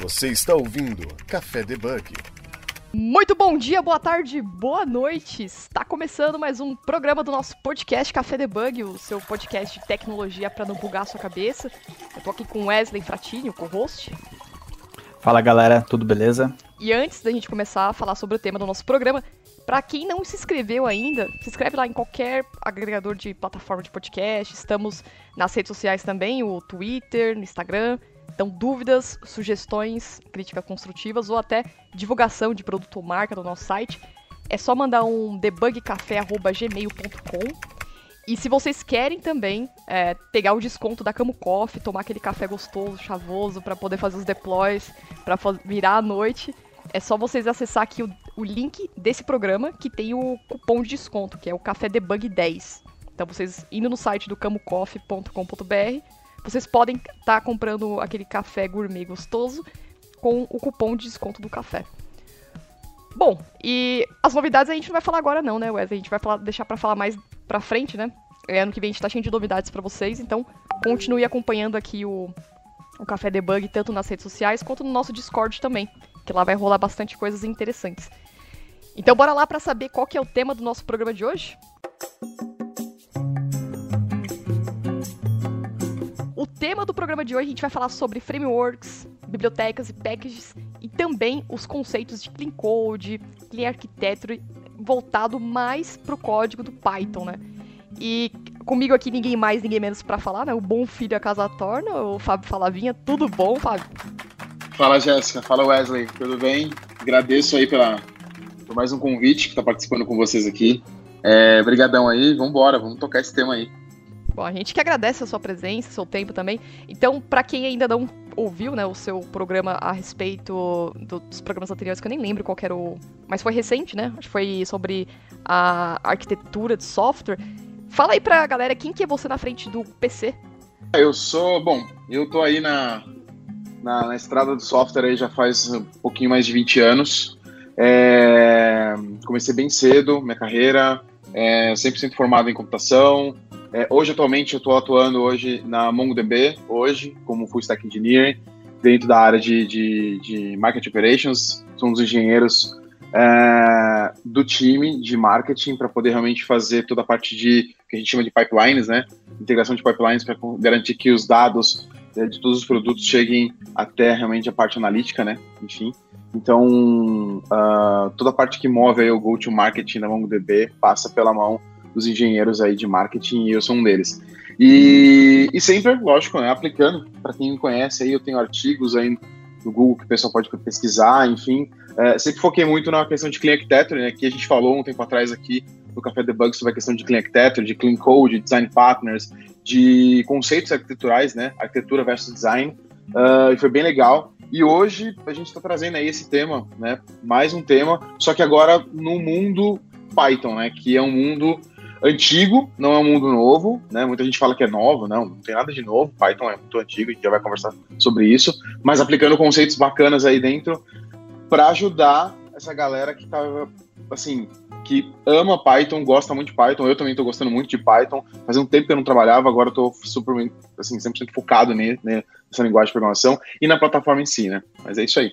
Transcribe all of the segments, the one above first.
Você está ouvindo Café Debug. Muito bom dia, boa tarde, boa noite. Está começando mais um programa do nosso podcast Café Debug, o seu podcast de tecnologia para não bugar a sua cabeça. Eu tô aqui com Wesley Fratini, o co-host. Fala galera, tudo beleza? E antes da gente começar a falar sobre o tema do nosso programa, para quem não se inscreveu ainda, se inscreve lá em qualquer agregador de plataforma de podcast. Estamos nas redes sociais também, o Twitter, no Instagram. Então, dúvidas, sugestões, críticas construtivas ou até divulgação de produto ou marca do nosso site, é só mandar um debugcafé.gmail.com. E se vocês querem também é, pegar o desconto da Camo Coffee, tomar aquele café gostoso, chavoso, para poder fazer os deploys, para virar à noite, é só vocês acessar aqui o, o, link desse programa que tem o cupom de desconto, que é o Café Debug 10. Então vocês indo no site do camocoffee.com.br vocês podem estar tá comprando aquele café gourmet gostoso com o cupom de desconto do café. Bom, e as novidades a gente não vai falar agora não, né, Wesley? A gente vai falar, deixar para falar mais pra frente, né? É, ano que vem a gente tá cheio de novidades para vocês, então continue acompanhando aqui o, o Café Debug, tanto nas redes sociais quanto no nosso Discord também, que lá vai rolar bastante coisas interessantes. Então bora lá para saber qual que é o tema do nosso programa de hoje? O tema do programa de hoje a gente vai falar sobre frameworks, bibliotecas e packages e também os conceitos de clean code, clean architecture, voltado mais pro código do Python, né? E comigo aqui ninguém mais, ninguém menos para falar, né? O bom filho a casa torna, o Fábio Falavinha. Tudo bom, Fábio? Fala, Jéssica. Fala, Wesley. Tudo bem? Agradeço aí pela, por mais um convite que tá participando com vocês aqui. É, brigadão aí. Vambora, vamos tocar esse tema aí. Bom, a gente que agradece a sua presença, seu tempo também. Então, para quem ainda não ouviu, né, o seu programa a respeito dos programas anteriores, que eu nem lembro qual era o... Mas foi recente, né? Acho que foi sobre a arquitetura de software. Fala aí pra galera, quem que é você na frente do PC? Eu sou... Bom, eu tô aí na, na, na estrada do software aí já faz um pouquinho mais de 20 anos. É, comecei bem cedo minha carreira, é, 100% formado em computação, é, hoje, atualmente, eu estou atuando hoje na MongoDB, hoje, como Full Stack Engineer, dentro da área de, de, de Market Operations. Somos engenheiros é, do time de marketing para poder realmente fazer toda a parte de que a gente chama de pipelines, né? Integração de pipelines para garantir que os dados né, de todos os produtos cheguem até realmente a parte analítica, né? Enfim. Então, uh, toda a parte que move aí o go-to-marketing da MongoDB passa pela mão dos engenheiros aí de marketing e eu sou um deles. E, e sempre, lógico, né, aplicando, para quem me conhece aí, eu tenho artigos aí no Google que o pessoal pode pesquisar, enfim. É, sempre foquei muito na questão de Clean Architecture, né, que a gente falou um tempo atrás aqui no Café Debug sobre a questão de Clean Architecture, de Clean Code, de Design Partners, de conceitos arquiteturais, né, arquitetura versus design, uh, e foi bem legal. E hoje a gente está trazendo aí esse tema, né, mais um tema, só que agora no mundo Python, né, que é um mundo antigo, não é um mundo novo, né? Muita gente fala que é novo, não, não tem nada de novo. Python é muito antigo, a gente já vai conversar sobre isso, mas aplicando conceitos bacanas aí dentro para ajudar essa galera que tá assim, que ama Python, gosta muito de Python. Eu também estou gostando muito de Python. Faz um tempo que eu não trabalhava, agora estou super assim, 100% focado nessa linguagem de programação e na plataforma em si, né? Mas é isso aí.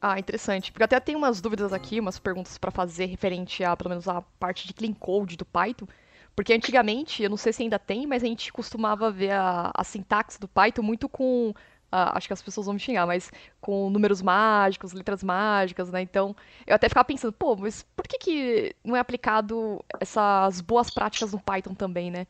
Ah, interessante. Porque até tem umas dúvidas aqui, umas perguntas para fazer referente a, pelo menos, a parte de clean code do Python. Porque antigamente, eu não sei se ainda tem, mas a gente costumava ver a, a sintaxe do Python muito com. Uh, acho que as pessoas vão me xingar, mas com números mágicos, letras mágicas, né? Então, eu até ficava pensando, pô, mas por que, que não é aplicado essas boas práticas no Python também, né?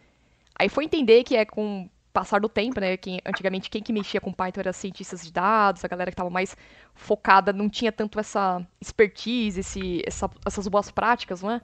Aí foi entender que é com passar do tempo, né? Quem, antigamente quem que mexia com Python era cientistas de dados, a galera que estava mais focada não tinha tanto essa expertise, esse, essa, essas boas práticas, não é?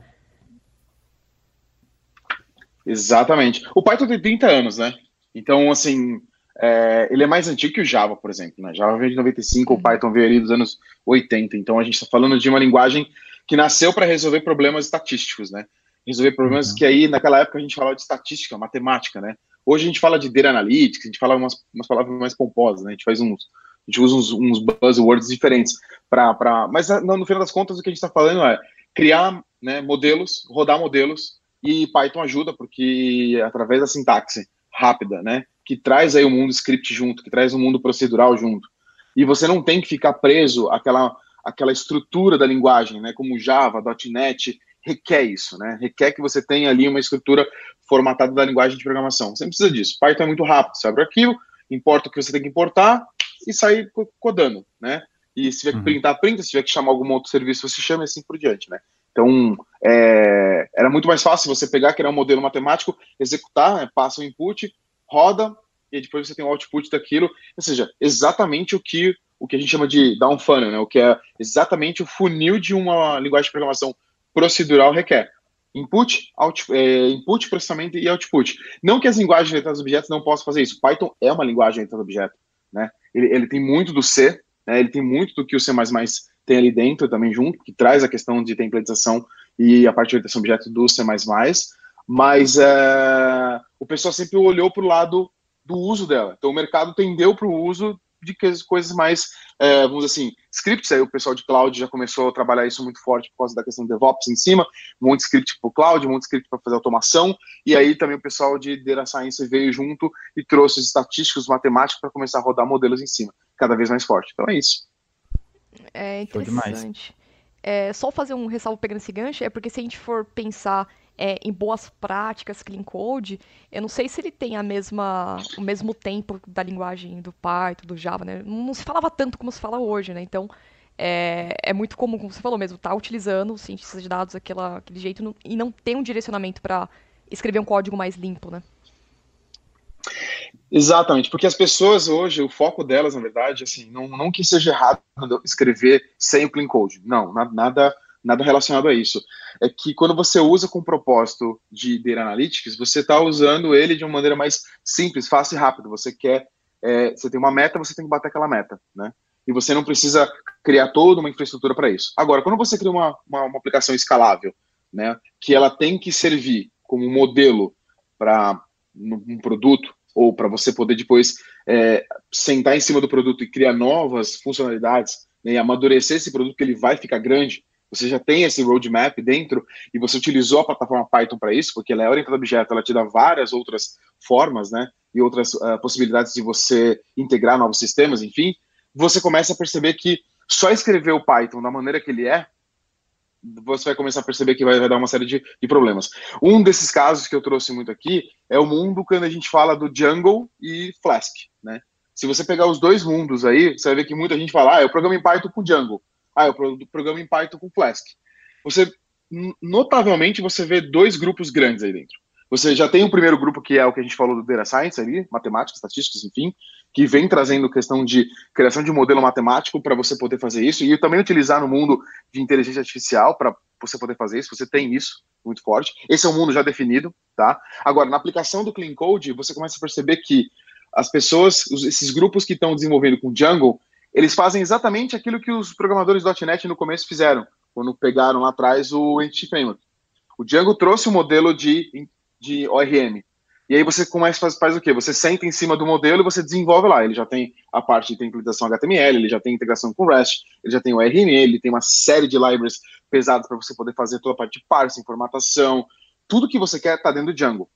Exatamente. O Python tem 30 anos, né? Então, assim, é, ele é mais antigo que o Java, por exemplo. Né? Java veio de 95, uhum. o Python veio ali dos anos 80. Então, a gente está falando de uma linguagem que nasceu para resolver problemas estatísticos, né? Resolver problemas uhum. que aí, naquela época, a gente falava de estatística, matemática, né? Hoje a gente fala de data analytics, a gente fala umas, umas palavras mais pomposas, né? A gente faz uns, a gente usa uns, uns buzzwords diferentes para, mas no, no final das contas o que a gente está falando é criar né, modelos, rodar modelos e Python ajuda porque através da sintaxe rápida, né, que traz aí o mundo script junto, que traz o mundo procedural junto, E você não tem que ficar preso àquela, àquela estrutura da linguagem, né? Como Java, .NET, requer isso, né? Requer que você tenha ali uma estrutura formatada da linguagem de programação. Você não precisa disso. Python é muito rápido. Você abre o arquivo, importa o que você tem que importar e sai codando, né? E se tiver que uhum. printar, printa. Se tiver que chamar algum outro serviço, você chama e assim por diante, né? Então, é, era muito mais fácil você pegar, criar um modelo matemático, executar, né, passa o input, roda, e depois você tem o output daquilo. Ou seja, exatamente o que, o que a gente chama de down funnel, né, o que é exatamente o funil de uma linguagem de programação procedural requer. Input, out, é, input, processamento e output. Não que as linguagens de letrados objetos não possam fazer isso. Python é uma linguagem de letrados objetos. Né? Ele, ele tem muito do C, né? ele tem muito do que o C++ tem ali dentro também junto, que traz a questão de templatização e a parte de orientação objeto do C++, mas é, o pessoal sempre olhou para o lado do uso dela. Então o mercado tendeu para o uso de coisas mais, é, vamos dizer assim, scripts, aí o pessoal de cloud já começou a trabalhar isso muito forte por causa da questão de DevOps em cima, um monte de script para o cloud, um monte de script para fazer automação, e aí também o pessoal de Data Science veio junto e trouxe os estatísticos, matemáticos para começar a rodar modelos em cima, cada vez mais forte. Então é isso. É interessante. É, só fazer um ressalvo pegando esse gancho, é porque se a gente for pensar é, em boas práticas clean code, eu não sei se ele tem a mesma, o mesmo tempo da linguagem do Python, do Java, né? Não se falava tanto como se fala hoje, né? Então, é, é muito comum, como você falou mesmo, estar tá utilizando os cientistas de dados aquela, aquele jeito no, e não ter um direcionamento para escrever um código mais limpo, né? Exatamente, porque as pessoas hoje, o foco delas, na verdade, assim, não, não que seja errado escrever sem o clean code, não, nada, nada relacionado a isso. É que quando você usa com o propósito de Data Analytics, você está usando ele de uma maneira mais simples, fácil e rápida. Você quer, é, você tem uma meta, você tem que bater aquela meta, né? E você não precisa criar toda uma infraestrutura para isso. Agora, quando você cria uma, uma, uma aplicação escalável, né, que ela tem que servir como modelo para um produto, ou para você poder depois é, sentar em cima do produto e criar novas funcionalidades né, e amadurecer esse produto que ele vai ficar grande, você já tem esse roadmap dentro e você utilizou a plataforma Python para isso, porque ela é orientada a objeto, ela te dá várias outras formas, né, e outras uh, possibilidades de você integrar novos sistemas, enfim, você começa a perceber que só escrever o Python da maneira que ele é, você vai começar a perceber que vai, vai dar uma série de, de, problemas. Um desses casos que eu trouxe muito aqui é o mundo quando a gente fala do Django e Flask, né? Se você pegar os dois mundos aí, você vai ver que muita gente fala, ah, eu programo em Python com Django. Ah, eu programa em Python com Flask. Você, notavelmente, você vê dois grupos grandes aí dentro. Você já tem o primeiro grupo, que é o que a gente falou do Data Science ali, matemática, estatísticas, enfim, que vem trazendo questão de criação de modelo matemático para você poder fazer isso, e também utilizar no mundo de inteligência artificial para você poder fazer isso, você tem isso muito forte. Esse é um mundo já definido, tá? Agora, na aplicação do Clean Code, você começa a perceber que as pessoas, esses grupos que estão desenvolvendo com Django, eles fazem exatamente aquilo que os programadores .NET no começo fizeram, quando pegaram lá atrás o Entity Framework. O Django trouxe o um modelo de, de ORM. E aí você começa faz, faz o quê? Você senta em cima do modelo e você desenvolve lá. Ele já tem a parte de templatização HTML, ele já tem integração com REST, ele já tem o ORM, ele tem uma série de libraries pesadas para você poder fazer toda a parte de parsing, formatação, tudo que você quer está dentro do Django.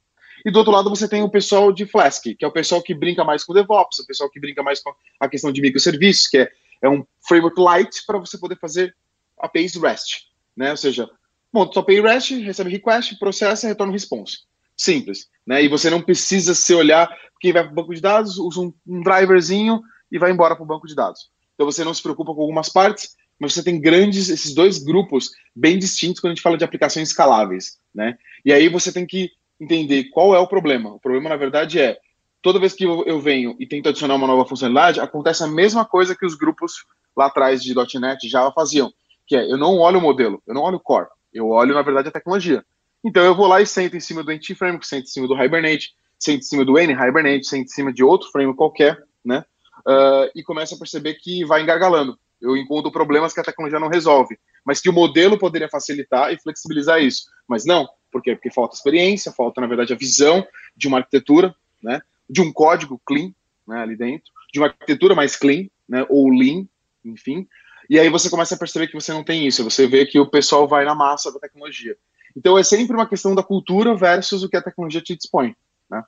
E do outro lado você tem o pessoal de Flask, que é o pessoal que brinca mais com DevOps, o pessoal que brinca mais com a questão de microserviços, que é, é um framework light para você poder fazer APIs REST, né? Ou seja, monta sua API REST, recebe request, processa retorna response. Simples, né? E você não precisa se olhar, quem vai para o banco de dados, usa um, um driverzinho e vai embora para o banco de dados. Então você não se preocupa com algumas partes, mas você tem grandes, esses dois grupos bem distintos quando a gente fala de aplicações escaláveis, né? E aí você tem que entender qual é o problema. O problema, na verdade, é toda vez que eu, venho e tento adicionar uma nova funcionalidade, acontece a mesma coisa que os grupos lá atrás de .NET Java faziam, que é eu não olho o modelo, eu não olho o core, eu olho, na verdade, a tecnologia. Então eu vou lá e sento em cima do Entity Framework, sento em cima do Hibernate, sento em cima do N Hibernate, sento em cima de outro framework qualquer, né? Uh, e começo a perceber que vai engargalando. Eu encontro problemas que a tecnologia não resolve, mas que o modelo poderia facilitar e flexibilizar isso. Mas não, por quê? Porque falta experiência, falta, na verdade, a visão de uma arquitetura, né? De um código clean, né, ali dentro, de uma arquitetura mais clean, né? Ou lean, enfim. E aí você começa a perceber que você não tem isso, você vê que o pessoal vai na massa da tecnologia. Então é sempre uma questão da cultura versus o que a tecnologia te dispõe, né?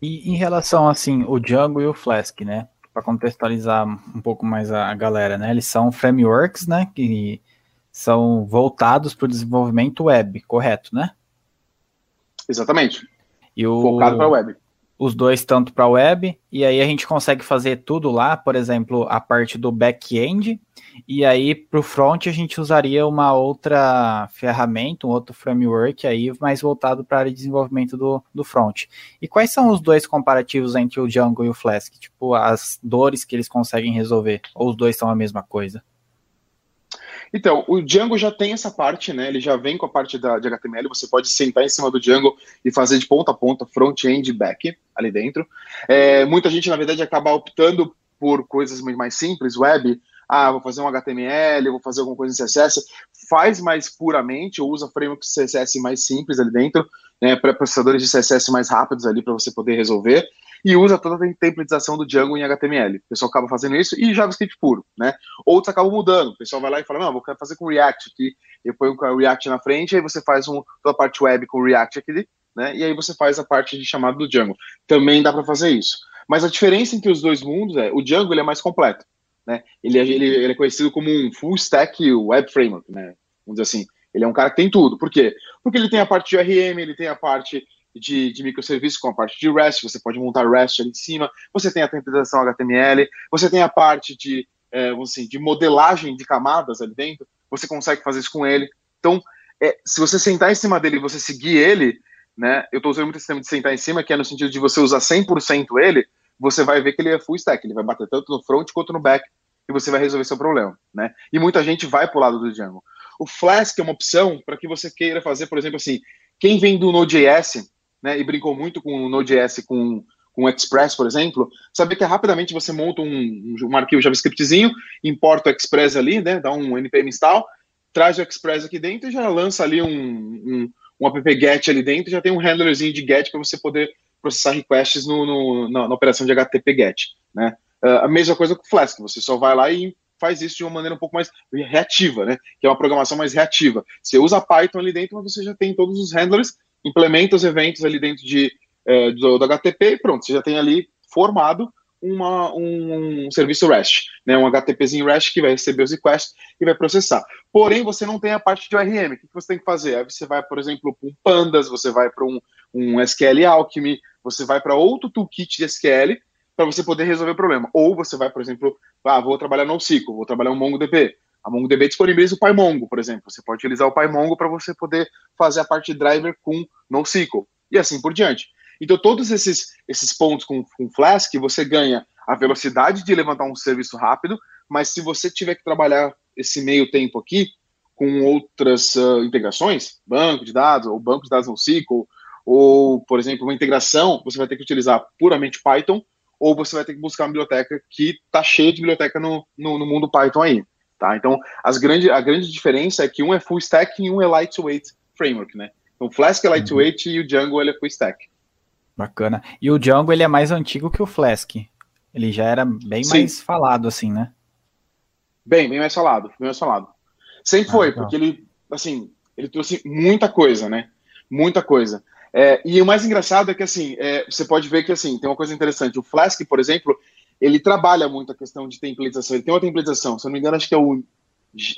E em relação, assim, o Django e o Flask, né? para contextualizar um pouco mais a, galera, né? Eles são frameworks, né? Que são voltados para o desenvolvimento web, correto, né? Exatamente. E o, Focado para web os dois tanto para web, e aí a gente consegue fazer tudo lá, por exemplo, a parte do back-end, e aí para o front a gente usaria uma outra ferramenta, um outro framework aí mais voltado para a área de desenvolvimento do, do front. E quais são os dois comparativos entre o Django e o Flask? Tipo, as dores que eles conseguem resolver, ou os dois são a mesma coisa? Então, o Django já tem essa parte, né? Ele já vem com a parte da, de HTML. Você pode sentar em cima do Django e fazer de ponta a ponta, front-end e back ali dentro. É, muita gente, na verdade, acaba optando por coisas mais simples, web. Ah, vou fazer um HTML, vou fazer alguma coisa em CSS. Faz mais puramente, ou usa frameworks CSS mais simples ali dentro, né? Para processadores de CSS mais rápidos ali para você poder resolver e usa toda a templatização do Django em HTML. O pessoal acaba fazendo isso e JavaScript puro, né? Outros acabam mudando. O pessoal vai lá e fala, não, vou fazer com React aqui. Eu ponho o React na frente, aí você faz um, toda a parte web com React aqui, né? E aí você faz a parte de chamada do Django. Também dá para fazer isso. Mas a diferença entre os dois mundos é, o Django ele é mais completo, né? Ele é, ele, ele é conhecido como um full stack web framework, né? Vamos dizer assim. Ele é um cara que tem tudo. Por quê? Porque ele tem a parte de ORM, ele tem a parte de, de microserviços com a parte de REST, você pode montar REST ali em cima, você tem a templatização HTML, você tem a parte de, é, assim, de modelagem de camadas ali dentro, você consegue fazer isso com ele. Então, é, se você sentar em cima dele e você seguir ele, né, eu estou usando muito esse sistema de sentar em cima, que é no sentido de você usar 100% ele, você vai ver que ele é full stack, ele vai bater tanto no front quanto no back, e você vai resolver seu problema, né? E muita gente vai para o lado do Django. O Flask é uma opção para que você queira fazer, por exemplo, assim, quem vem do Node.js, né, e brincou muito com o Node.js, com, com o Express, por exemplo, saber que rapidamente você monta um, um arquivo JavaScriptzinho, importa o Express ali, né, dá um npm install, traz o Express aqui dentro e já lança ali um, um, um app get ali dentro, já tem um handlerzinho de get para você poder processar requests no, no na, na, operação de HTTP get, né. Uh, a mesma coisa com o Flask, você só vai lá e faz isso de uma maneira um pouco mais reativa, né? Que é uma programação mais reativa. Você usa Python ali dentro, mas você já tem todos os handlers implementa os eventos ali dentro de, é, do, do, HTTP e pronto, você já tem ali formado uma, um, um, serviço REST, né, um HTTPzinho REST que vai receber os requests e vai processar. Porém, você não tem a parte de ORM. O que você tem que fazer? Aí você vai, por exemplo, para um Pandas, você vai para um, um SQL Alchemy, você vai para outro toolkit de SQL para você poder resolver o problema. Ou você vai, por exemplo, ah, vou trabalhar no NoSQL, vou trabalhar um MongoDB. A MongoDB disponibiliza o PyMongo, por exemplo. Você pode utilizar o PyMongo para você poder fazer a parte de driver com NoSQL e assim por diante. Então, todos esses, esses pontos com, com Flask, você ganha a velocidade de levantar um serviço rápido, mas se você tiver que trabalhar esse meio tempo aqui com outras uh, integrações, banco de dados, ou banco de dados NoSQL, ou, por exemplo, uma integração, você vai ter que utilizar puramente Python, ou você vai ter que buscar uma biblioteca que está cheia de biblioteca no, no, no mundo Python aí. Tá? Então, as grande, a grande diferença é que um é full stack e um é lightweight framework, né? Então, o Flask é uhum. lightweight uhum. e o Django ele é full stack. Bacana. E o Django ele é mais antigo que o Flask. Ele já era bem Sim. mais falado, assim, né? Bem, bem mais falado, bem mais falado. Sempre ah, foi, legal. porque ele, assim, ele trouxe muita coisa, né? Muita coisa. É, e o mais engraçado é que, assim, é, você pode ver que, assim, tem uma coisa interessante. O Flask, por exemplo, ele trabalha muito a questão de templatização. Ele tem uma templatização, se eu não me engano, acho que é o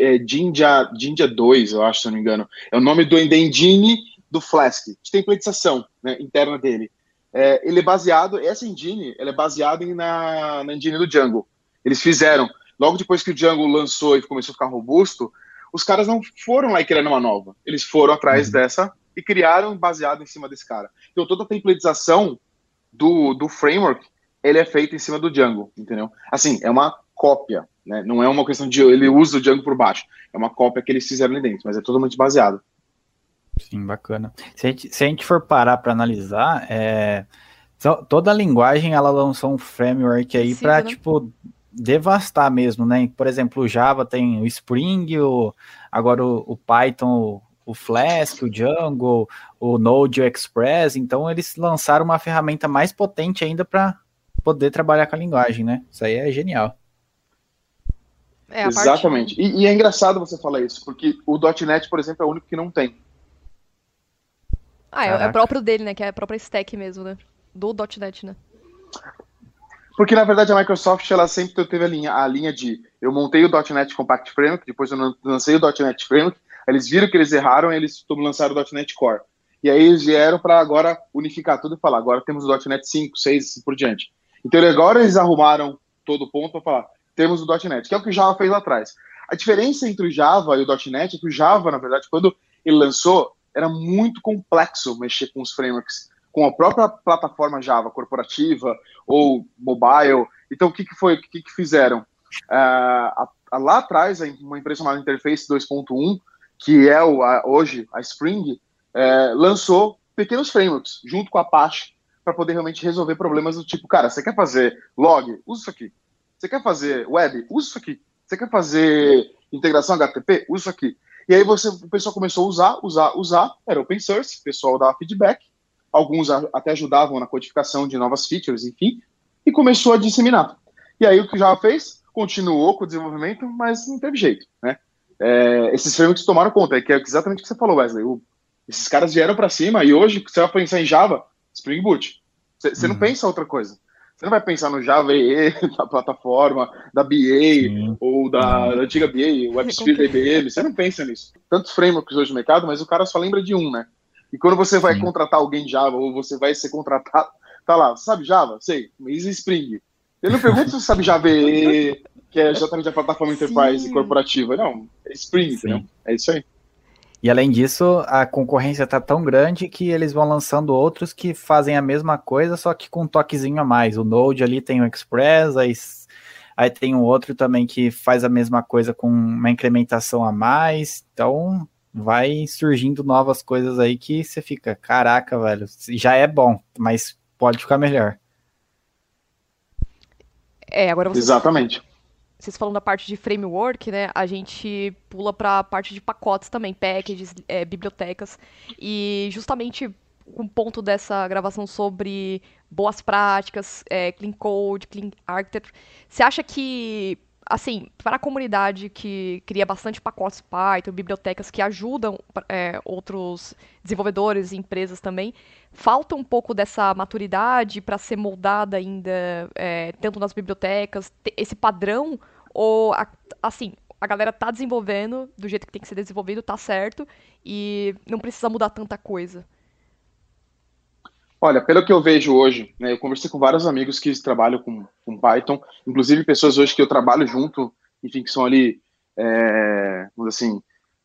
é, Jinja, Jinja 2, eu acho, se eu não me engano. É o nome do engine do Flask, de templatização né, interna dele. É, ele é baseado, essa engine, ela é baseada na, na engine do Django. Eles fizeram, logo depois que o Django lançou e começou a ficar robusto, os caras não foram lá e uma nova. Eles foram atrás uhum. dessa e criaram baseado em cima desse cara. Então toda a templatização do, do framework ele é feito em cima do Django, entendeu? Assim, é uma cópia, né? Não é uma questão de ele usa o Django por baixo. É uma cópia que eles fizeram ali dentro, mas é totalmente baseado. Sim, bacana. Se a gente, se a gente for parar para analisar, é, toda a linguagem ela lançou um framework aí para né? tipo devastar mesmo, né? Por exemplo, o Java tem o Spring, o, agora o, o Python, o Flask, o Django, o Node, o Express. Então eles lançaram uma ferramenta mais potente ainda para poder trabalhar com a linguagem, né? Isso aí é genial. É, Exatamente. Parte... E, e, é engraçado você falar isso, porque o .NET, por exemplo, é o único que não tem. Ah, é, é próprio dele, né? Que é a própria stack mesmo, né? Do .NET, né? Porque, na verdade, a Microsoft ela sempre teve a linha, a linha de eu montei o .NET Compact Framework, depois eu lancei o .NET Framework, eles viram que eles erraram eles lançaram o .NET Core. E aí eles vieram para agora unificar tudo e falar, agora temos o .NET 5, 6 e assim por diante. Então agora eles arrumaram todo o ponto para falar, temos o .NET, que é o que o Java fez lá atrás. A diferença entre o Java e o .NET é que o Java, na verdade, quando ele lançou, era muito complexo mexer com os frameworks, com a própria plataforma Java corporativa ou mobile. Então, o que, que foi? O que, que fizeram? Uh, a, a, lá atrás, uma empresa chamada Interface 2.1, que é o, a, hoje a Spring, é, lançou pequenos frameworks junto com a Apache para poder realmente resolver problemas do tipo, cara, você quer fazer log? Usa isso aqui. Você quer fazer web? Usa isso aqui. Você quer fazer integração HTTP? Usa isso aqui. E aí você, o pessoal começou a usar, usar, usar, era open source, o pessoal dava feedback, alguns até ajudavam na codificação de novas features, enfim, e começou a disseminar. E aí o que o Java fez? Continuou com o desenvolvimento, mas não teve jeito, né? É, esses frameworks tomaram conta, que é exatamente o que você falou, Wesley. O, esses caras vieram para cima e hoje você vai pensar em Java, Spring Boot. Você uhum. não pensa outra coisa. Você não vai pensar no Java EE, da plataforma, da BA, Sim. ou da, uhum. da, antiga BA, WebSphere da IBM. Você não pensa nisso. Tantos frameworks hoje no mercado, mas o cara só lembra de um, né? E quando você vai Sim. contratar alguém de Java, ou você vai ser contratado, tá lá, sabe Java? Sei, mas Spring. Ele não pergunta se você sabe Java EE, que é exatamente a plataforma Enterprise Sim. corporativa. Não, é Spring, entendeu? É isso aí. E além disso, a concorrência tá tão grande que eles vão lançando outros que fazem a mesma coisa, só que com um toquezinho a mais. O Node ali tem o Express, aí, aí tem um outro também que faz a mesma coisa com uma incrementação a mais. Então vai surgindo novas coisas aí que você fica, caraca, velho, já é bom, mas pode ficar melhor. É, agora você... Exatamente vocês falando da parte de framework, né? A gente pula para a parte de pacotes também, packages, é, bibliotecas. E justamente um ponto dessa gravação sobre boas práticas, é, clean code, clean architecture. Você acha que, assim, para a comunidade que cria bastante pacotes Python, bibliotecas que ajudam é, outros desenvolvedores e empresas também, falta um pouco dessa maturidade para ser moldada ainda, é, tanto nas bibliotecas, esse padrão ou, assim, a galera tá desenvolvendo do jeito que tem que ser desenvolvido, tá certo, e não precisa mudar tanta coisa? Olha, pelo que eu vejo hoje, né, eu conversei com vários amigos que trabalham com, com Python, inclusive pessoas hoje que eu trabalho junto, enfim, que são ali, é, vamos assim,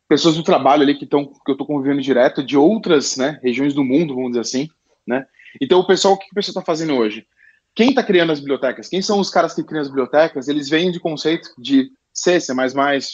pessoas do trabalho ali que, estão que eu estou convivendo direto de outras né, regiões do mundo, vamos dizer assim, né? Então, o pessoal, o que o pessoal está fazendo hoje? Quem está criando as bibliotecas? Quem são os caras que criam as bibliotecas? Eles vêm de conceitos de C, C++,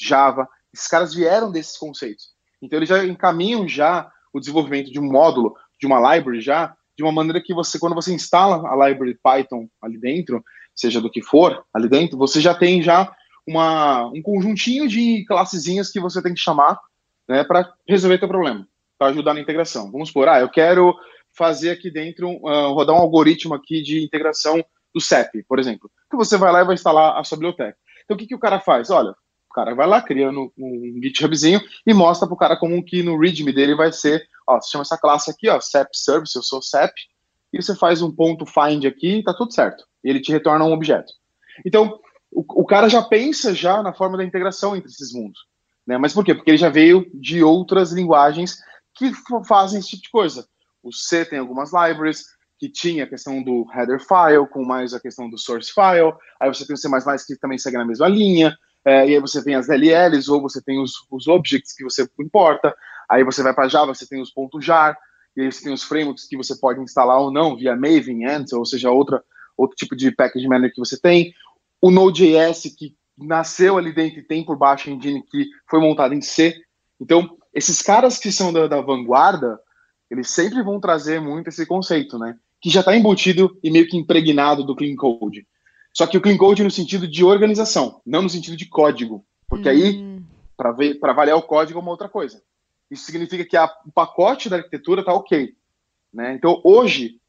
Java. Esses caras vieram desses conceitos. Então eles já encaminham já o desenvolvimento de um módulo, de uma library já, de uma maneira que você, quando você instala a library Python ali dentro, seja do que for ali dentro, você já tem já uma, um conjuntinho de classezinhas que você tem que chamar né, para resolver teu problema, para ajudar na integração. Vamos supor, ah, eu quero fazer aqui dentro, uh, rodar um algoritmo aqui de integração do CEP, por exemplo. Que você vai lá e vai instalar a sua biblioteca. Então, o que, que o cara faz? Olha, o cara vai lá, cria um, GitHubzinho e mostra para o cara como que no README dele vai ser, ó, você chama essa classe aqui, ó, CEP Service, eu sou CEP, e você faz um ponto find aqui e tá tudo certo. Ele te retorna um objeto. Então, o, o cara já pensa já na forma da integração entre esses mundos. Né? Mas por quê? Porque ele já veio de outras linguagens que fazem esse tipo de coisa. O C tem algumas libraries, que tinha a questão do header file, com mais a questão do source file. Aí você tem o C++ que também segue na mesma linha. É, e aí você tem as DLLs, ou você tem os, os objects que você importa. Aí você vai para Java, você tem os .jar. E aí você tem os frameworks que você pode instalar ou não, via Maven, Ant, ou seja, outra, outro tipo de package manager que você tem. O Node.js, que nasceu ali dentro e tem por baixo a engine que foi montado em C. Então, esses caras que são da, da vanguarda, eles sempre vão trazer muito esse conceito, né? Que já está embutido e meio que impregnado do Clean Code. Só que o Clean Code no sentido de organização, não no sentido de código. Porque hum. aí, para avaliar o código é uma outra coisa. Isso significa que a, o pacote da arquitetura está ok. Né? Então, hoje,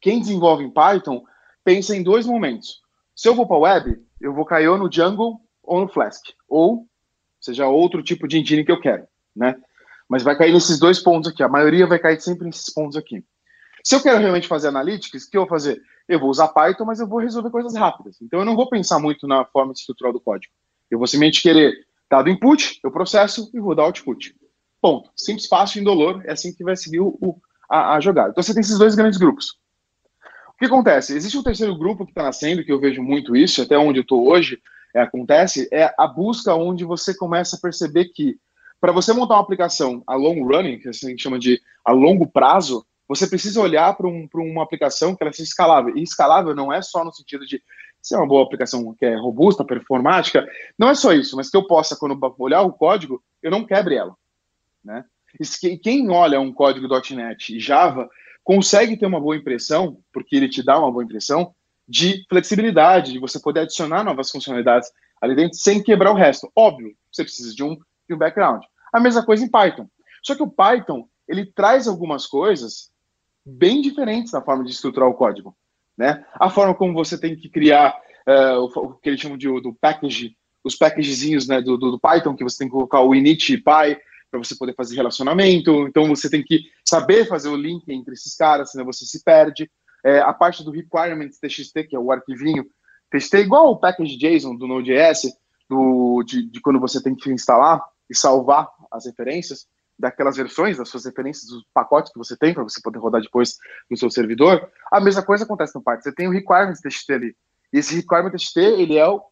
quem desenvolve em Python pensa em dois momentos. Se eu vou para a web, eu vou cair ou no Django ou no Flask. Ou seja, outro tipo de engine que eu quero. Né? Mas vai cair nesses dois pontos aqui. A maioria vai cair sempre nesses pontos aqui. Se eu quero realmente fazer analytics, o que eu vou fazer? eu vou usar Python, mas eu vou resolver coisas rápidas. Então eu não vou pensar muito na forma estrutural do código. Eu vou simplesmente querer, dado input, eu processo e vou dar output. Ponto. Simples, fácil, indolor, é assim que vai seguir o, a, a, jogada. Então você tem esses dois grandes grupos. O que acontece? Existe um terceiro grupo que está nascendo, que eu vejo muito isso, até onde eu estou hoje, é, acontece, é a busca onde você começa a perceber que para você montar uma aplicação a long running, que a gente chama de a longo prazo, você precisa olhar para um, uma aplicação que ela seja escalável. E escalável não é só no sentido de ser uma boa aplicação que é robusta, performática, não é só isso, mas que eu possa, quando olhar o código, eu não quebre ela. Né? E quem olha um código .NET e Java consegue ter uma boa impressão, porque ele te dá uma boa impressão, de flexibilidade, de você poder adicionar novas funcionalidades ali dentro sem quebrar o resto. Óbvio, você precisa de um, de um background. A mesma coisa em Python. Só que o Python, ele traz algumas coisas bem diferentes na forma de estruturar o código. Né? A forma como você tem que criar uh, o, que eles chamam de do package, os packagezinhos né, do, do, do, Python, que você tem que colocar o init py para você poder fazer relacionamento. Então você tem que saber fazer o link entre esses caras, senão você se perde. É, a parte do requirements txt, que é o arquivinho txt, igual o package JSON do Node.js, do, de, de quando você tem que instalar e salvar as referências daquelas versões, das suas referências, dos pacotes que você tem para você poder rodar depois no seu servidor. A mesma coisa acontece no Python. Você tem o requirements txt ali. E esse requirement txt, ele é o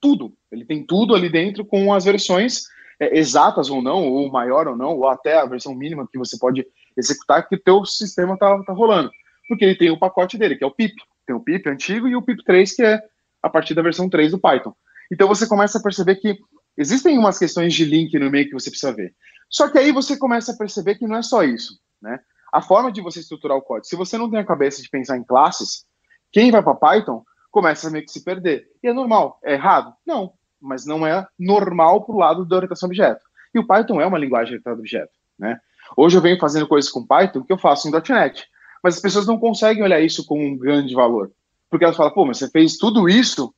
tudo. Ele tem tudo ali dentro com as versões é, exatas ou não, ou maior ou não, ou até a versão mínima que você pode executar que o teu sistema está tá rolando. Porque ele tem o pacote dele, que é o pip. Tem o pip antigo e o pip 3, que é a partir da versão 3 do Python. Então você começa a perceber que existem umas questões de link no meio que você precisa ver. Só que aí você começa a perceber que não é só isso, né? A forma de você estruturar o código, se você não tem a cabeça de pensar em classes, quem vai para Python começa a meio que se perder. E é normal, é errado? Não, mas não é normal para o lado da orientação objeto. E o Python é uma linguagem orientada objeto, né? Hoje eu venho fazendo coisas com Python que eu faço em .NET, mas as pessoas não conseguem olhar isso como um grande valor, porque elas falam, pô, mas você fez tudo isso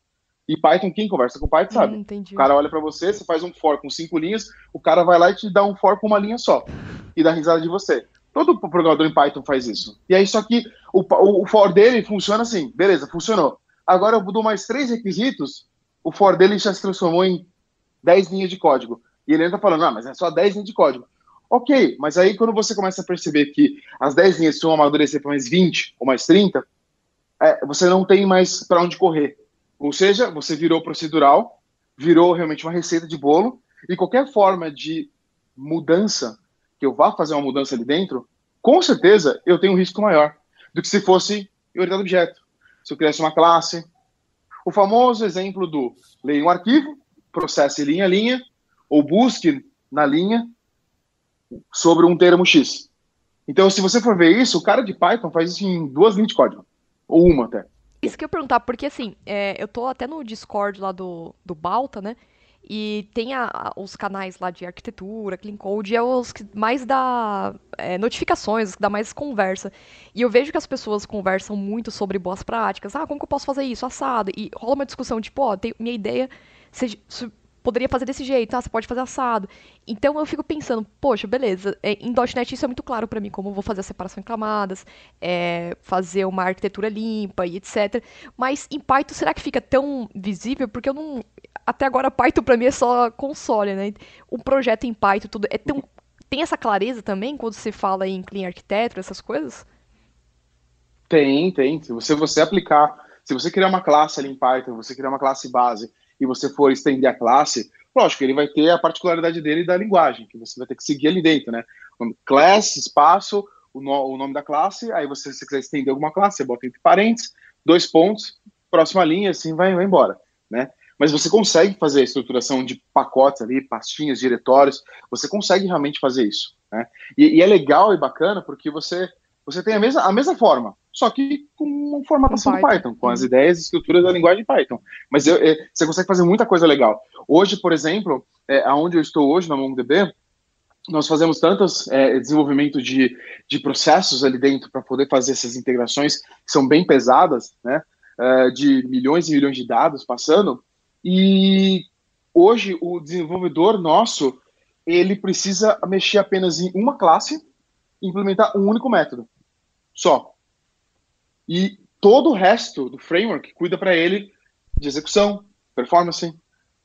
e Python, quem conversa com Python sabe. Hum, o cara olha para você, você faz um for com cinco linhas, o cara vai lá e te dá um for com uma linha só. E dá risada de você. Todo programador em Python faz isso. E aí, só que o, o for dele funciona assim. Beleza, funcionou. Agora eu dou mais três requisitos, o for dele já se transformou em 10 linhas de código. E ele ainda tá falando, ah, mas é só 10 linhas de código. Ok, mas aí quando você começa a perceber que as 10 linhas vão amadurecer para mais 20 ou mais 30, é, você não tem mais para onde correr. Ou seja, você virou procedural, virou realmente uma receita de bolo, e qualquer forma de mudança, que eu vá fazer uma mudança ali dentro, com certeza eu tenho um risco maior do que se fosse orientado objeto. Se eu criasse uma classe. O famoso exemplo do leia um arquivo, processe linha a linha, ou busque na linha sobre um termo X. Então, se você for ver isso, o cara de Python faz isso em duas linhas de código, ou uma até. Isso que eu ia perguntar, porque assim, é, eu tô até no Discord lá do, do Balta, né? E tem a, a, os canais lá de arquitetura, Clean Code, é os que mais dá é, notificações, que dá mais conversa. E eu vejo que as pessoas conversam muito sobre boas práticas. Ah, como que eu posso fazer isso? Assado. E rola uma discussão, tipo, ó, tem, minha ideia, se, se poderia fazer desse jeito, ah, você pode fazer assado. Então eu fico pensando, poxa, beleza, é, em .NET isso é muito claro para mim, como eu vou fazer a separação em camadas, é, fazer uma arquitetura limpa e etc. Mas em Python será que fica tão visível? Porque eu não... Até agora Python para mim é só console, né? Um projeto em Python, tudo é tão... Tem essa clareza também quando você fala em Clean Architecture, essas coisas? Tem, tem. Se você, você aplicar, se você criar uma classe ali em Python, você criar uma classe base e você for estender a classe, lógico, ele vai ter a particularidade dele da linguagem, que você vai ter que seguir ali dentro, né? Class, espaço, o, no, o nome da classe, aí você, se quiser estender alguma classe, você bota entre parênteses, dois pontos, próxima linha, assim vai, vai embora, né? Mas você consegue fazer a estruturação de pacotes ali, pastinhas, diretórios, você consegue realmente fazer isso, né? E, e é legal e bacana porque você, você tem a mesma, a mesma forma, só que com uma formatação Python. Python, com as ideias e estruturas da linguagem Python. Mas eu, é, você consegue fazer muita coisa legal. Hoje, por exemplo, é, aonde eu estou hoje, na MongoDB, nós fazemos tantos é, desenvolvimento de, de processos ali dentro para poder fazer essas integrações que são bem pesadas, né? É, de milhões e milhões de dados passando. E hoje o desenvolvedor nosso ele precisa mexer apenas em uma classe e implementar um único método. Só. E todo o resto do framework cuida para ele de execução, performance,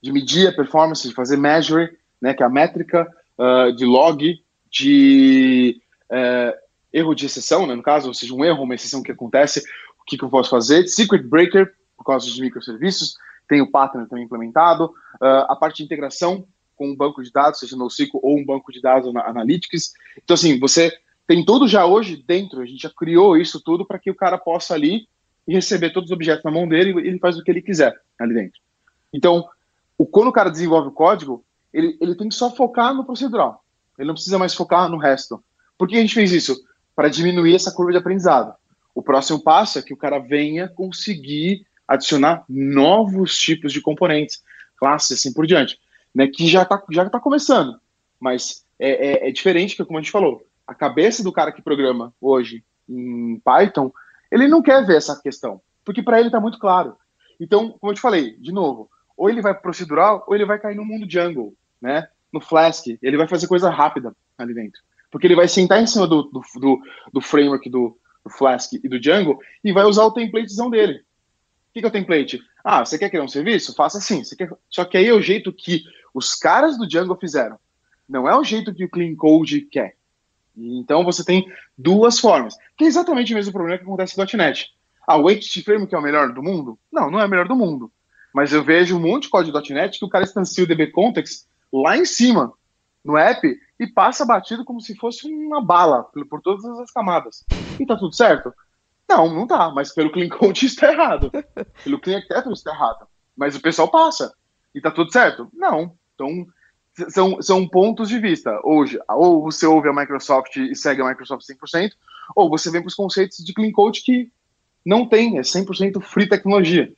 de medir a performance, de fazer measure, né, que é a métrica, uh, de log, de uh, erro de exceção, né, no caso, ou seja, um erro, uma exceção que acontece, o que, que eu posso fazer, secret breaker, por causa dos microserviços, tem o pattern também implementado, uh, a parte de integração com um banco de dados, seja NoSQL ou um banco de dados na Analytics. Então, assim, você tem tudo já hoje dentro, a gente já criou isso tudo para que o cara possa ali receber todos os objetos na mão dele e ele faz o que ele quiser ali dentro. Então, o, quando o cara desenvolve o código, ele, ele tem que só focar no procedural. Ele não precisa mais focar no resto. Por que a gente fez isso? Para diminuir essa curva de aprendizado. O próximo passo é que o cara venha conseguir adicionar novos tipos de componentes, classes, assim por diante, né, que já está já tá começando. Mas é, é, é diferente que, como a gente falou, a cabeça do cara que programa hoje em Python, ele não quer ver essa questão, porque para ele está muito claro. Então, como eu te falei, de novo, ou ele vai procedural, ou ele vai cair no mundo jungle, né? No Flask, ele vai fazer coisa rápida ali dentro. Porque ele vai sentar em cima do, do, do, do framework do, do, Flask e do Django e vai usar o templatezão dele. O que, que é o template? Ah, você quer criar um serviço? Faça assim. Você quer... Só que aí é o jeito que os caras do Django fizeram. Não é o jeito que o Clean Code quer. Então você tem duas formas, que é exatamente o mesmo problema que acontece no .NET. Ah, o HTML é o melhor do mundo? Não, não é o melhor do mundo. Mas eu vejo um monte de código .NET que o cara instancia o DB Context lá em cima, no app, e passa batido como se fosse uma bala por, todas as camadas. E tá tudo certo? Não, não tá, mas pelo Clean Code está errado. Pelo Clean Architecture está errado. Mas o pessoal passa. E tá tudo certo? Não. Então, são, são pontos de vista. Hoje, ou você ouve a Microsoft e segue a Microsoft 100%, ou você vem para os conceitos de Clean Code que não tem, é 100% free tecnologia.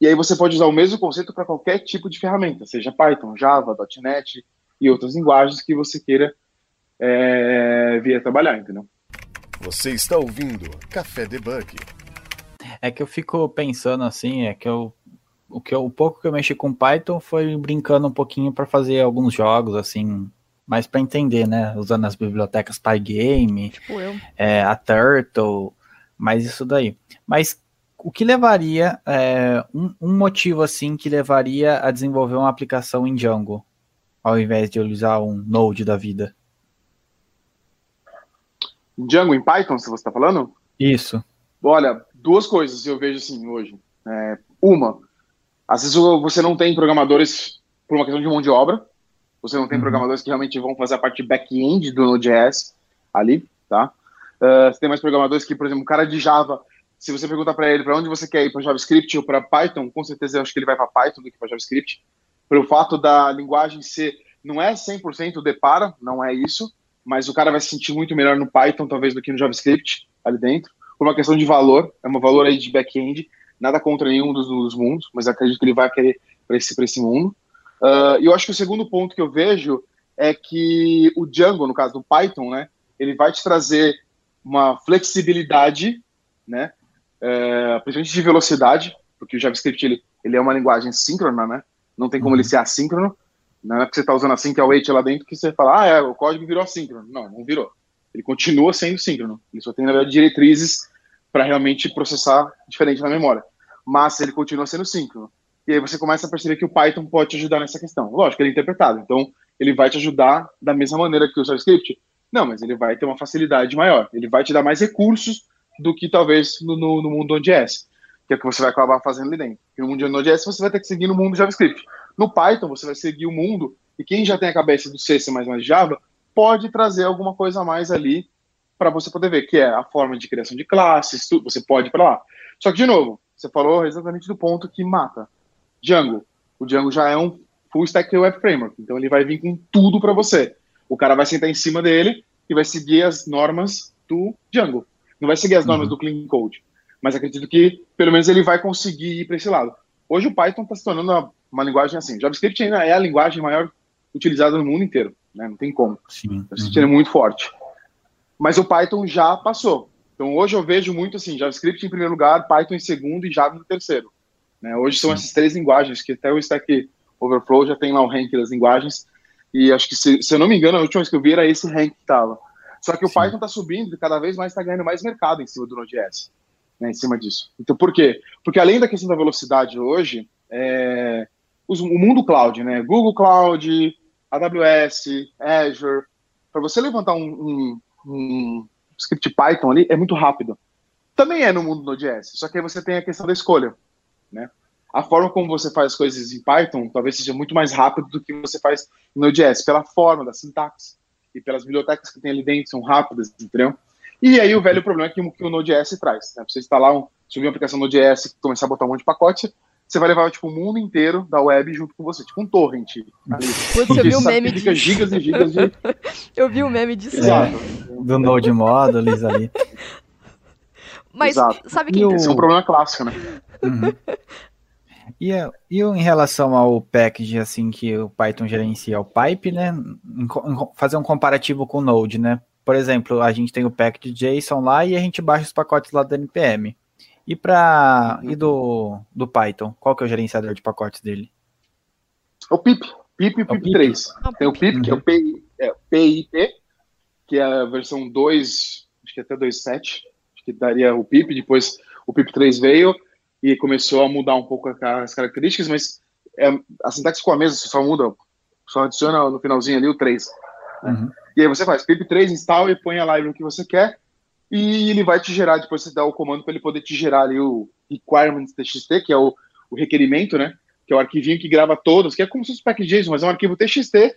E aí você pode usar o mesmo conceito para qualquer tipo de ferramenta, seja Python, Java, .NET e outras linguagens que você queira é, vir a trabalhar, entendeu? Você está ouvindo Café Debug. É que eu fico pensando assim, é que eu o que eu, o pouco que eu mexi com Python foi brincando um pouquinho para fazer alguns jogos assim, mais para entender, né, usando as bibliotecas Pygame, tipo é, a Turtle, mas isso daí. Mas o que levaria é, um, um, motivo assim que levaria a desenvolver uma aplicação em Django, ao invés de usar um Node da vida? Django em Python, se você está falando? Isso. Olha, duas coisas eu vejo assim hoje. É, uma, às vezes você não tem programadores por uma questão de mão de obra, você não tem uhum. programadores que realmente vão fazer a parte back-end do Node.js ali, tá? Uh, você tem mais programadores que, por exemplo, um cara de Java, se você perguntar para ele para onde você quer ir, para JavaScript ou para Python, com certeza eu acho que ele vai para Python do que para JavaScript, pelo fato da linguagem ser, não é 100% depara, não é isso, mas o cara vai se sentir muito melhor no Python, talvez, do que no JavaScript ali dentro, por uma questão de valor, é um valor aí de back-end, Nada contra nenhum dos, dos mundos, mas acredito que ele vai querer para esse, esse mundo. Uh, e eu acho que o segundo ponto que eu vejo é que o Django, no caso do Python, né, ele vai te trazer uma flexibilidade, né, uh, principalmente de velocidade, porque o JavaScript ele, ele é uma linguagem síncrona, né, não tem como uhum. ele ser assíncrono, não é porque você está usando assim que é o await lá dentro que você fala, ah, é, o código virou assíncrono. Não, não virou. Ele continua sendo síncrono. Ele só tem, na verdade, diretrizes para realmente processar diferente na memória. Mas ele continua sendo síncrono. E aí você começa a perceber que o Python pode te ajudar nessa questão. Lógico, ele é interpretado, então ele vai te ajudar da mesma maneira que o JavaScript. Não, mas ele vai ter uma facilidade maior. Ele vai te dar mais recursos do que talvez no, no, no mundo Node.js, que é o que você vai acabar fazendo ali dentro. E no mundo de Node.js você vai ter que seguir no mundo JavaScript. No Python você vai seguir o mundo, e quem já tem a cabeça do C, C++ Java, pode trazer alguma coisa a mais ali para você poder ver, que é a forma de criação de classes, tudo, você pode ir para lá. Só que, de novo, você falou exatamente do ponto que mata. Django. O Django já é um full stack web framework, então ele vai vir com tudo para você. O cara vai sentar em cima dele e vai seguir as normas do Django. Não vai seguir as normas uhum. do Clean Code, mas acredito que pelo menos ele vai conseguir ir para esse lado. Hoje o Python está se tornando uma, uma, linguagem assim. JavaScript ainda é a linguagem maior utilizada no mundo inteiro, né? Não tem como. Sim. JavaScript uhum. é muito forte. Mas o Python já passou. Então hoje eu vejo muito assim, JavaScript em primeiro lugar, Python em segundo e Java em terceiro. Né? Hoje são Sim. essas três linguagens, que até o Stack Overflow já tem lá o rank das linguagens. E acho que, se, se eu não me engano, a última vez que eu vi era esse rank que estava. Só que o Sim. Python está subindo e cada vez mais está ganhando mais mercado em cima do Node.js. né, em cima disso. Então, por quê? Porque além da questão da velocidade hoje, é, os, o mundo cloud, né, Google Cloud, AWS, Azure, para você levantar um, um, um, script Python ali, é muito rápido. Também é no mundo Node.js, só que aí você tem a questão da escolha, né? A forma como você faz as coisas em Python talvez seja muito mais rápido do que você faz em Node.js, pela forma da sintaxe e pelas bibliotecas que tem ali dentro, são rápidas, entendeu? E aí o velho problema é que, o Node.js traz, né? Você instalar um, subir uma aplicação Node.js e começar a botar um monte de pacote, você vai levar tipo, o mundo inteiro da web junto com você, tipo um torrent. Ali. Putz, eu vi o meme disso. gigas e gigas de... eu vi o meme disso. É, do Node Modules ali. Mas Exato. sabe que... Esse é um problema clássico, né? Uhum. E, e em relação ao package assim que o Python gerencia o pipe, né? fazer um comparativo com o Node, né? Por exemplo, a gente tem o package JSON lá e a gente baixa os pacotes lá do NPM. E para e do, do Python, qual que é o gerenciador de pacotes dele? O pip, pip e o pip3. Ah, tem o pip, uhum. que é o PI, é, PIP, que é a versão 2, acho que até 2.7, acho que daria o pip, depois o pip3 veio e começou a mudar um pouco as características, mas é, a sintaxe ficou a mesma, você só muda, só adiciona no finalzinho ali o 3. Né? Uhum. E aí você faz pip3, install e põe a library que você quer, e ele vai te gerar, depois você dá o comando para ele poder te gerar ali o requirements.txt, que é o, o, requerimento, né? Que é o arquivinho que grava todas, que é como se fosse package.json, mas é um arquivo TXT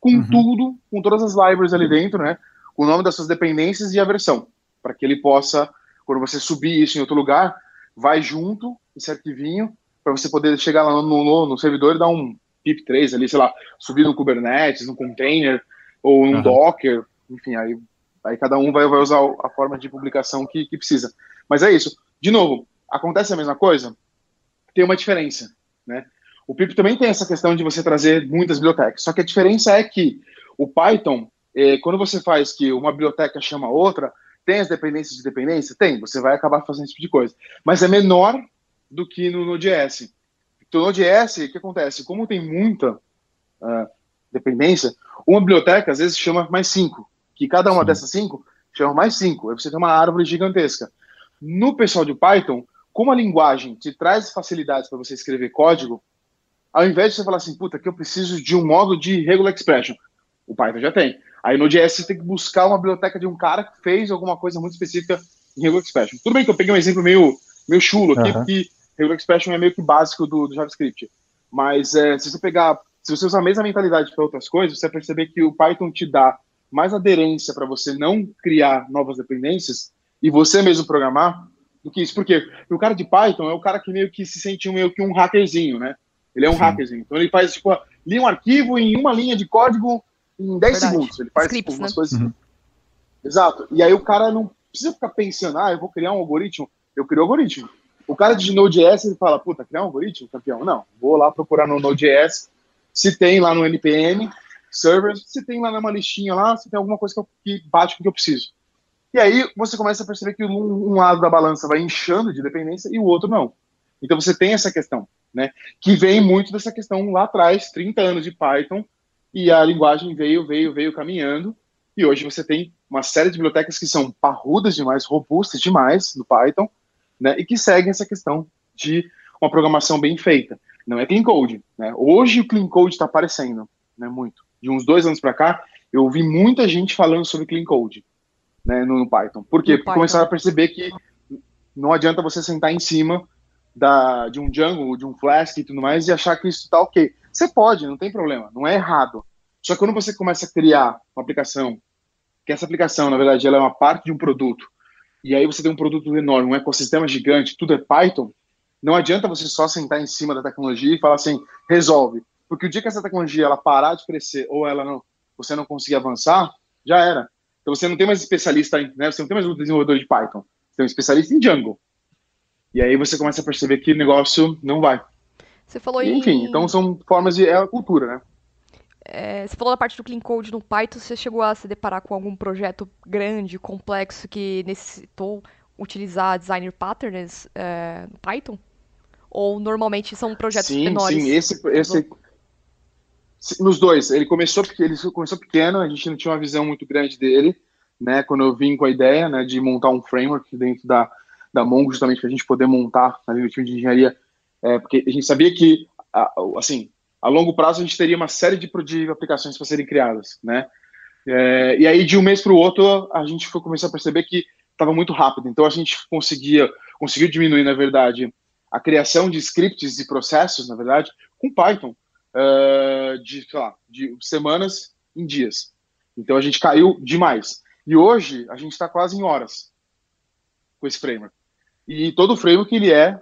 com uhum. tudo, com todas as libraries ali dentro, né? Com o nome das suas dependências e a versão, para que ele possa, quando você subir isso em outro lugar, vai junto esse arquivinho para você poder chegar lá no, no, no, servidor e dar um pip3 ali, sei lá, subir no Kubernetes, no container ou no uhum. Docker, enfim, aí Aí cada um vai, vai usar a forma de publicação que, que precisa. Mas é isso. De novo, acontece a mesma coisa? Tem uma diferença, né? O Pip também tem essa questão de você trazer muitas bibliotecas. Só que a diferença é que o Python, eh, quando você faz que uma biblioteca chama outra, tem as dependências de dependência? Tem, você vai acabar fazendo esse tipo de coisa. Mas é menor do que no Node.js. Então, no Node.js, o que acontece? Como tem muita uh, dependência, uma biblioteca às vezes chama mais cinco que cada uma Sim. dessas cinco chama mais cinco. Aí você tem uma árvore gigantesca. No pessoal de Python, como a linguagem te traz facilidades para você escrever código, ao invés de você falar assim, puta, que eu preciso de um modo de regular expression, o Python já tem. Aí no JS você tem que buscar uma biblioteca de um cara que fez alguma coisa muito específica em regular expression. Tudo bem que eu peguei um exemplo meio, meio chulo aqui, uhum. porque regular expression é meio que básico do, do JavaScript. Mas é, se você pegar, se você usar a mesma mentalidade para outras coisas, você vai perceber que o Python te dá mais aderência para você não criar novas dependências e você mesmo programar do que isso. Por quê? Porque o cara de Python é o cara que meio que se sente meio que um hackerzinho, né? Ele é um Sim. hackerzinho. Então ele faz, tipo, lia um arquivo em uma linha de código em 10 Verdade. segundos. Ele faz Scripts, tipo, umas né? coisas. Uhum. Exato. E aí o cara não precisa ficar pensando, ah, eu vou criar um algoritmo. Eu crio um algoritmo. O cara de Node.js, ele fala, puta, criar um algoritmo, campeão? Não, vou lá procurar no Node.js se tem lá no NPM servers, você tem lá numa listinha lá, você tem alguma coisa que, eu, que bate com o que eu preciso. E aí você começa a perceber que um, um, lado da balança vai inchando de dependência e o outro não. Então você tem essa questão, né? Que vem muito dessa questão lá atrás, 30 anos de Python, e a linguagem veio, veio, veio caminhando, e hoje você tem uma série de bibliotecas que são parrudas demais, robustas demais do Python, né? E que seguem essa questão de uma programação bem feita. Não é clean code, né? Hoje o clean code está aparecendo, né? Muito de uns dois anos para cá, eu ouvi muita gente falando sobre clean code né, no, no Python. Por quê? Porque Python. começaram a perceber que não adianta você sentar em cima da, de um Django, de um Flask e tudo mais e achar que isso está ok. Você pode, não tem problema, não é errado. Só que quando você começa a criar uma aplicação, que essa aplicação, na verdade, ela é uma parte de um produto, e aí você tem um produto enorme, um ecossistema gigante, tudo é Python, não adianta você só sentar em cima da tecnologia e falar assim, resolve. Porque o dia que essa tecnologia ela parar de crescer ou ela não, você não conseguir avançar, já era. Então você não tem mais especialista, em, né? Você não tem mais um desenvolvedor de Python. Você tem um especialista em Django. E aí você começa a perceber que o negócio não vai. Você falou e, Enfim, então são formas de. É a cultura, né? É, você falou da parte do Clean Code no Python, você chegou a se deparar com algum projeto grande, complexo, que necessitou utilizar designer patterns é, no Python? Ou normalmente são projetos sim, menores? Sim, esse, esse, nos dois, ele começou ele começou pequeno, a gente não tinha uma visão muito grande dele, né? Quando eu vim com a ideia, né, de montar um framework dentro da da Mongo, justamente para a gente poder montar ali no time de engenharia, é, porque a gente sabia que, assim, a longo prazo a gente teria uma série de, de aplicações para serem criadas, né? É, e aí, de um mês para o outro, a gente foi começar a perceber que estava muito rápido. Então, a gente conseguia, conseguiu diminuir, na verdade, a criação de scripts e processos, na verdade, com Python, uh, de, sei lá, de semanas em dias. Então, a gente caiu demais. E hoje, a gente está quase em horas com esse framework. E todo o framework, ele é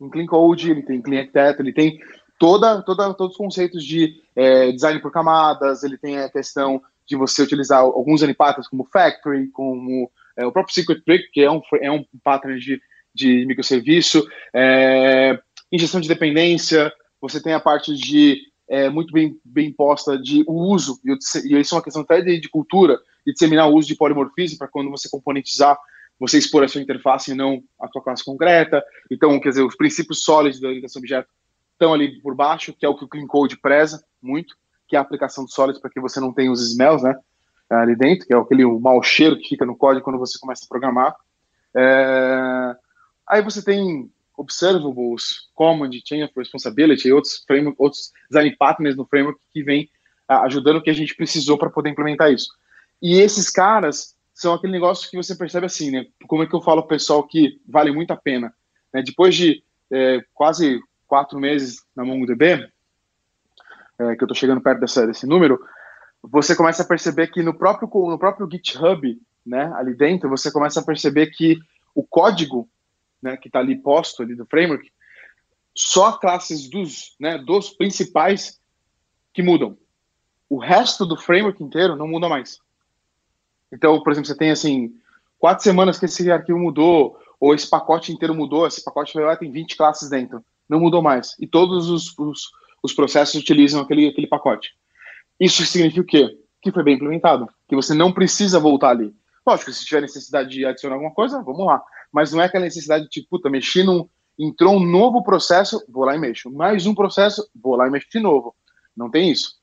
em Clean Code, ele tem Clean Architecture, ele tem toda, toda, todos os conceitos de é, design por camadas, ele tem a questão de você utilizar alguns animators como Factory, como é, o próprio Secret Brick, que é um, é um pattern de, de microserviço, é, injeção de dependência, você tem a parte de é, muito bem, bem posta de uso, e, e isso é uma questão até de, de cultura, de disseminar o uso de polimorfismo para quando você componentizar, você expor a sua interface e não a sua classe concreta. Então, quer dizer, os princípios sólidos da orientação objeto estão ali por baixo, que é o que o Clean Code preza muito, que é a aplicação de sólidos para que você não tenha os smells, né, ali dentro, que é aquele mau cheiro que fica no código quando você começa a programar. É... Aí você tem observables, command, chain of responsibility, outros framework, outros design partners no framework que vem ajudando o que a gente precisou para poder implementar isso. E esses caras são aquele negócio que você percebe assim, né? Como é que eu falo pro pessoal que vale muito a pena? Né? Depois de é, quase quatro meses na MongoDB, é, que eu estou chegando perto dessa, desse número, você começa a perceber que no próprio, no próprio GitHub, né, ali dentro, você começa a perceber que o código né, que está ali posto ali do framework, só classes dos, né, dos principais que mudam. O resto do framework inteiro não muda mais. Então, por exemplo, você tem assim, quatro semanas que esse arquivo mudou, ou esse pacote inteiro mudou, esse pacote lá tem 20 classes dentro não mudou mais. E todos os, os, os processos utilizam aquele, aquele pacote. Isso significa o quê? Que foi bem implementado. Que você não precisa voltar ali. Lógico, se tiver necessidade de adicionar alguma coisa, vamos lá. Mas não é aquela necessidade de, tipo, puta, mexi num. Entrou um novo processo, vou lá e mexo. Mais um processo, vou lá e mexo de novo. Não tem isso.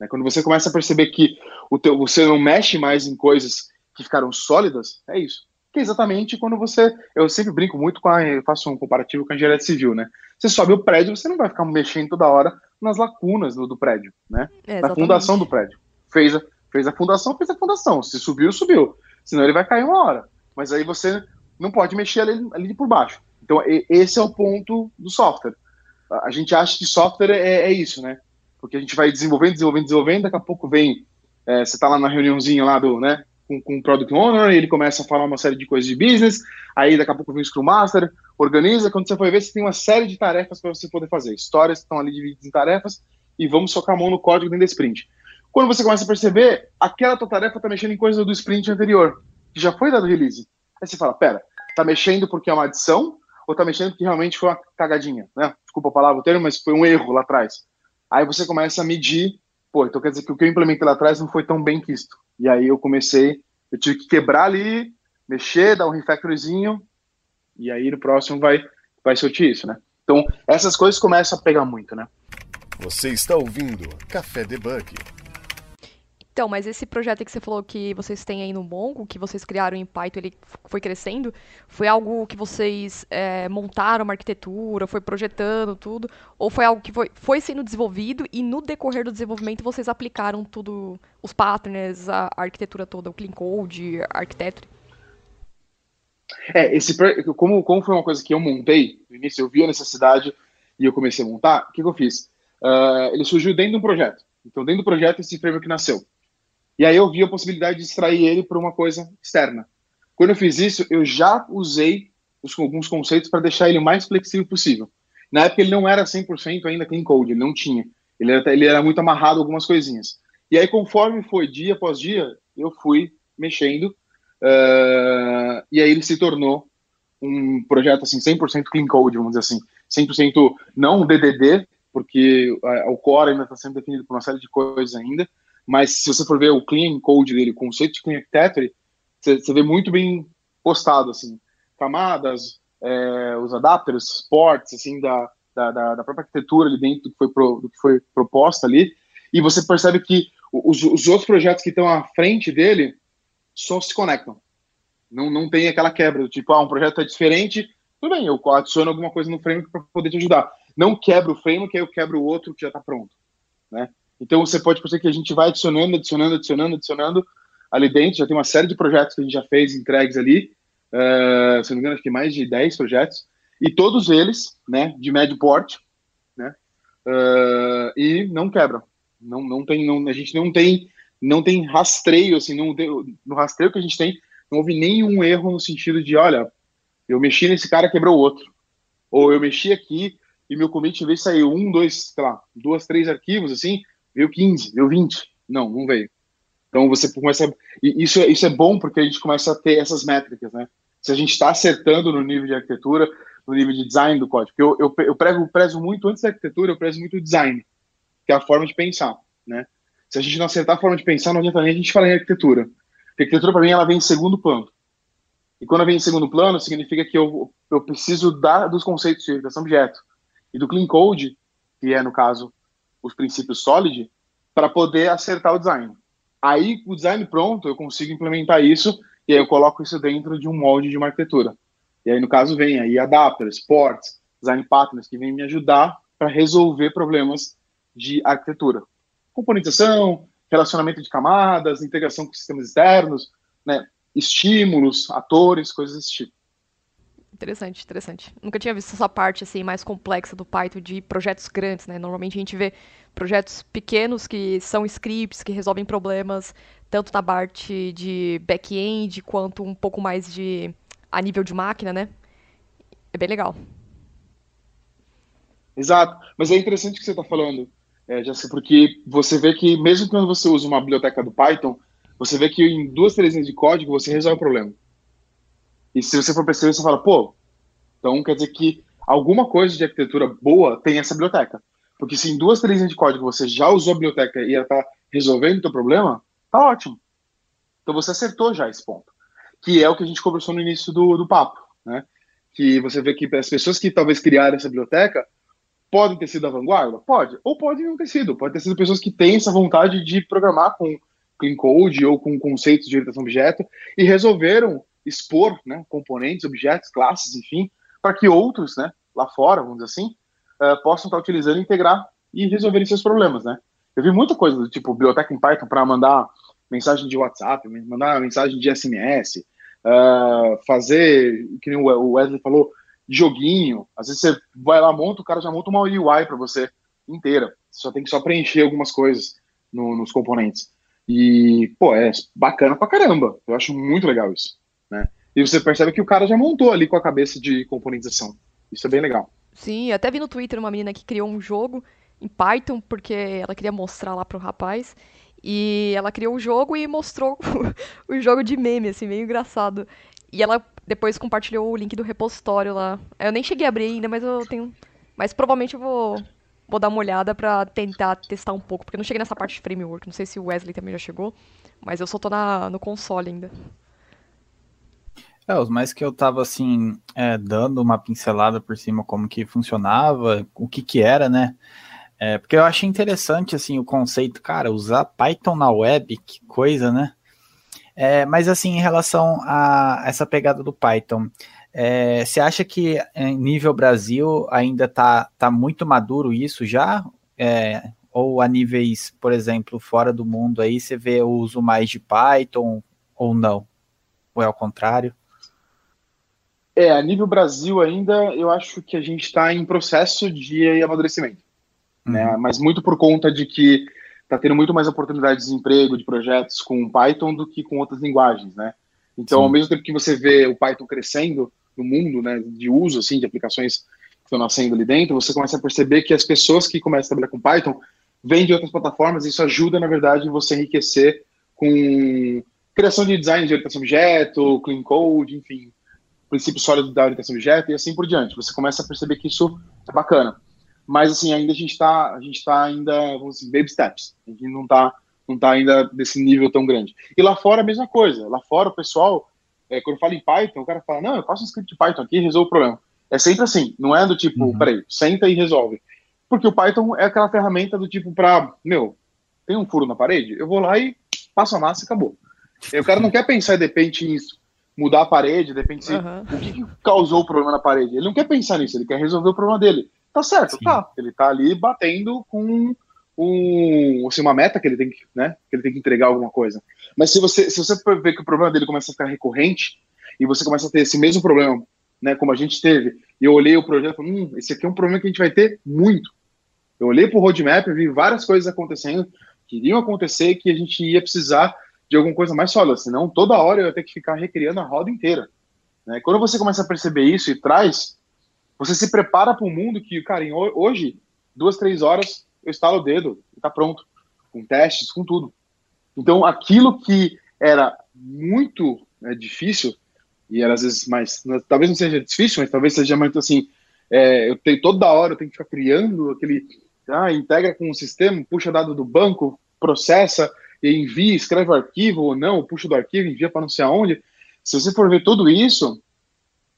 É quando você começa a perceber que o teu, você não mexe mais em coisas que ficaram sólidas, é isso que é exatamente quando você. Eu sempre brinco muito com a. Eu faço um comparativo com a engenharia civil, né? Você sobe o prédio, você não vai ficar mexendo toda hora nas lacunas do, do prédio, né? É, Na fundação do prédio. Fez a, fez a fundação, fez a fundação. Se subiu, subiu. Senão ele vai cair uma hora. Mas aí você não pode mexer ali, ali por baixo. Então, esse é o ponto do software. A gente acha que software é, é isso, né? Porque a gente vai desenvolvendo, desenvolvendo, desenvolvendo, daqui a pouco vem. É, você está lá na reuniãozinha lá do, né? com, com o Product Owner, ele começa a falar uma série de coisas de business, aí daqui a pouco vem o Scrum Master, organiza, quando você for ver, você tem uma série de tarefas para você poder fazer. Histórias estão ali divididas em tarefas, e vamos socar a mão no código dentro da sprint. Quando você começa a perceber, aquela tua tarefa está mexendo em coisas do sprint anterior, que já foi dado release. Aí você fala, pera, tá mexendo porque é uma adição, ou tá mexendo porque realmente foi uma cagadinha, né? Desculpa a palavra o termo, mas foi um erro lá atrás. Aí você começa a medir, pô, então quer dizer que o que eu implementei lá atrás não foi tão bem quisto. E aí eu comecei, eu tive que quebrar ali, mexer, dar um refactoryzinho, e aí no próximo vai, vai sortir isso, né? Então, essas coisas começam a pegar muito, né? Você está ouvindo Café Debug. Então, mas esse projeto que você falou que vocês têm aí no Mongo, que vocês criaram em Python, ele foi crescendo, foi algo que vocês é, montaram uma arquitetura, foi projetando tudo, ou foi algo que foi, foi sendo desenvolvido e no decorrer do desenvolvimento vocês aplicaram tudo, os patterns, a, a arquitetura toda, o Clean Code, a Architecture? É, esse, como, como foi uma coisa que eu montei, no início eu vi a necessidade e eu comecei a montar, o que, que eu fiz? Uh, ele surgiu dentro de um projeto. Então, dentro do projeto, esse framework nasceu. E aí eu vi a possibilidade de extrair ele para uma coisa externa. Quando eu fiz isso, eu já usei os, alguns conceitos para deixar ele o mais flexível possível. Na época ele não era 100% ainda clean code, ele não tinha. Ele era, ele era muito amarrado algumas coisinhas. E aí conforme foi dia após dia, eu fui mexendo uh, e aí ele se tornou um projeto assim 100% clean code, vamos dizer assim, 100% não DDD, porque uh, o core ainda está sendo definido por uma série de coisas ainda, mas se você for ver o clean code dele, o conceito de clean architecture, você, vê muito bem postado, assim, camadas, é, os adapters, ports, assim, da, da, da, própria arquitetura ali dentro do que foi, pro, do que foi proposta ali, e você percebe que os, os outros projetos que estão à frente dele só se conectam. Não, não tem aquela quebra do tipo, ah, um projeto é diferente, tudo bem, eu adiciono alguma coisa no framework para poder te ajudar. Não quebra o framework, aí eu quebro o outro que já está pronto, né? Então você pode perceber que a gente vai adicionando, adicionando, adicionando, adicionando ali dentro. Já tem uma série de projetos que a gente já fez entregues ali. Uh, se não me engano, acho que mais de 10 projetos. E todos eles, né, de médio porte, né? Uh, e não quebram. Não, não tem, não, a gente não tem, não tem rastreio, assim, não, no rastreio que a gente tem, não houve nenhum erro no sentido de, olha, eu mexi nesse cara, quebrou outro. Ou eu mexi aqui e meu commit, em vez de sair um, dois, sei lá, duas, três arquivos, assim, veio 15, veio 20. Não, não veio. Então você começa. A... E isso, é, isso é bom porque a gente começa a ter essas métricas, né? Se a gente está acertando no nível de arquitetura, no nível de design do código. Eu, eu, eu prego, prezo muito, antes da arquitetura, eu prezo muito o design, que é a forma de pensar, né? Se a gente não acertar a forma de pensar, não adianta nem a gente falar em arquitetura. Porque a arquitetura, para mim, ela vem em segundo plano. E quando ela vem em segundo plano, significa que eu, eu preciso dar dos conceitos de orientação objeto e do clean code, que é, no caso, os princípios solid, para poder acertar o design. Aí, o design pronto, eu consigo implementar isso e aí eu coloco isso dentro de um molde de uma arquitetura. E aí, no caso, vem aí adapters, ports, design patterns, que vem me ajudar para resolver problemas de arquitetura. Componentização, relacionamento de camadas, integração com sistemas externos, né, estímulos, atores, coisas desse tipo. Interessante, interessante. Nunca tinha visto essa parte assim mais complexa do Python de projetos grandes, né? Normalmente a gente vê projetos pequenos que são scripts que resolvem problemas tanto na parte de back-end quanto um pouco mais de a nível de máquina, né? É bem legal. Exato. Mas é interessante o que você está falando, é, porque você vê que mesmo quando você usa uma biblioteca do Python, você vê que em duas, três linhas de código você resolve o problema. E se você for perceber, você fala, pô, então quer dizer que alguma coisa de arquitetura boa tem essa biblioteca. Porque se em duas, três linhas de código você já usou a biblioteca e ela está resolvendo o teu problema, tá ótimo. Então você acertou já esse ponto. Que é o que a gente conversou no início do, do papo, né? Que você vê que as pessoas que talvez criaram essa biblioteca podem ter sido a vanguarda? Pode. Ou podem não ter sido. Pode ter sido pessoas que têm essa vontade de programar com clean code ou com conceitos de orientação objeto e resolveram expor né, componentes, objetos, classes, enfim, para que outros, né, lá fora, vamos dizer assim, uh, possam estar utilizando, integrar e resolverem seus problemas, né? Eu vi muita coisa do tipo biblioteca em Python para mandar mensagem de WhatsApp, mandar mensagem de SMS, uh, ah, fazer, que nem o Wesley falou, joguinho. Às vezes você vai lá, monta, o cara já monta uma UI para você inteira. Você só tem que só preencher algumas coisas no, nos componentes. E, pô, é bacana pra caramba. Eu acho muito legal isso né? E você percebe que o cara já montou ali com a cabeça de componentização. Isso é bem legal. Sim, até vi no Twitter uma menina que criou um jogo em Python, porque ela queria mostrar lá pro rapaz. E ela criou o jogo e mostrou o jogo de meme, assim, meio engraçado. E ela depois compartilhou o link do repositório lá. Eu nem cheguei a abrir ainda, mas eu tenho. Mas provavelmente eu vou, vou dar uma olhada pra tentar testar um pouco, porque eu não cheguei nessa parte de framework. Não sei se o Wesley também já chegou, mas eu só tô na, no console ainda. É, os mais que eu tava assim, é, dando uma pincelada por cima como que funcionava, o que que era, né? É, porque eu achei interessante assim o conceito, cara, usar Python na web, que coisa, né? É, mas assim, em relação a essa pegada do Python, é, você acha que em nível Brasil ainda tá, tá muito maduro isso já? É, ou a níveis, por exemplo, fora do mundo aí, você vê o uso mais de Python ou não? Ou é ao contrário? É, a nível Brasil ainda, eu acho que a gente está em processo de amadurecimento. Uhum. Né? Mas muito por conta de que está tendo muito mais oportunidades de emprego, de projetos com Python do que com outras linguagens, né? Então, Sim. ao mesmo tempo que você vê o Python crescendo no mundo, né, de uso, assim, de aplicações que estão nascendo ali dentro, você começa a perceber que as pessoas que começam a trabalhar com Python vêm de outras plataformas e isso ajuda, na verdade, você enriquecer com criação de design de orientação objeto, clean code, enfim, princípio sólido da orientação objeto e assim por diante. Você começa a perceber que isso é bacana. Mas, assim, ainda a gente está a gente tá ainda, vamos dizer, baby steps. A gente não está não tá ainda desse nível tão grande. E lá fora a mesma coisa. Lá fora o pessoal, é, quando fala em Python, o cara fala, não, eu faço um script de Python aqui e resolvo o problema. É sempre assim, não é do tipo, uhum. peraí, senta e resolve. Porque o Python é aquela ferramenta do tipo para, meu, tem um furo na parede, eu vou lá e passo a massa e acabou. E o cara não quer pensar de repente nisso mudar a parede, depende se, uhum. o que, que, causou o problema na parede. Ele não quer pensar nisso, ele quer resolver o problema dele. Tá certo, Sim. tá. Ele tá ali batendo com um, assim, uma meta que ele tem que, né, que ele tem que entregar alguma coisa. Mas se você, se você ver que o problema dele começa a ficar recorrente e você começa a ter esse mesmo problema, né, como a gente teve, e eu olhei o projeto e falei, hum, esse aqui é um problema que a gente vai ter muito. Eu olhei para o roadmap vi várias coisas acontecendo que iriam acontecer que a gente ia precisar de alguma coisa mais sólida, senão toda hora eu ia ter que ficar recriando a roda inteira. Né? Quando você começa a perceber isso e traz, você se prepara para um mundo que, cara, em, hoje, duas, três horas, eu estalo o dedo e está pronto, com testes, com tudo. Então, aquilo que era muito né, difícil, e era às vezes mais, talvez não seja difícil, mas talvez seja muito assim, é, eu tenho toda hora, eu tenho que ficar criando aquele, ah, integra com o sistema, puxa dado do banco, processa, envia, escreve o arquivo ou não, puxa do arquivo, envia para não sei aonde. Se você for ver tudo isso,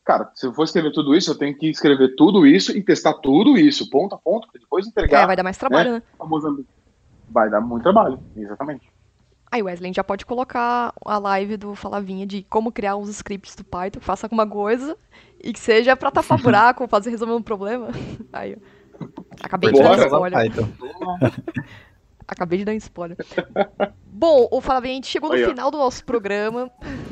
cara, se eu for escrever tudo isso, eu tenho que escrever tudo isso e testar tudo isso, ponto a ponto, depois entregar. É, vai dar mais trabalho, né? né? Vai dar muito trabalho, exatamente. Aí, Wesley, já pode colocar a live do Falavinha de como criar os scripts do Python, faça alguma coisa e que seja pra tapar buraco, fazer resolver um problema. Aí, acabei Bora, de dar spoiler. acabei de dar um spoiler. Bom, o Falavinha, a gente chegou no Aí, final do nosso programa,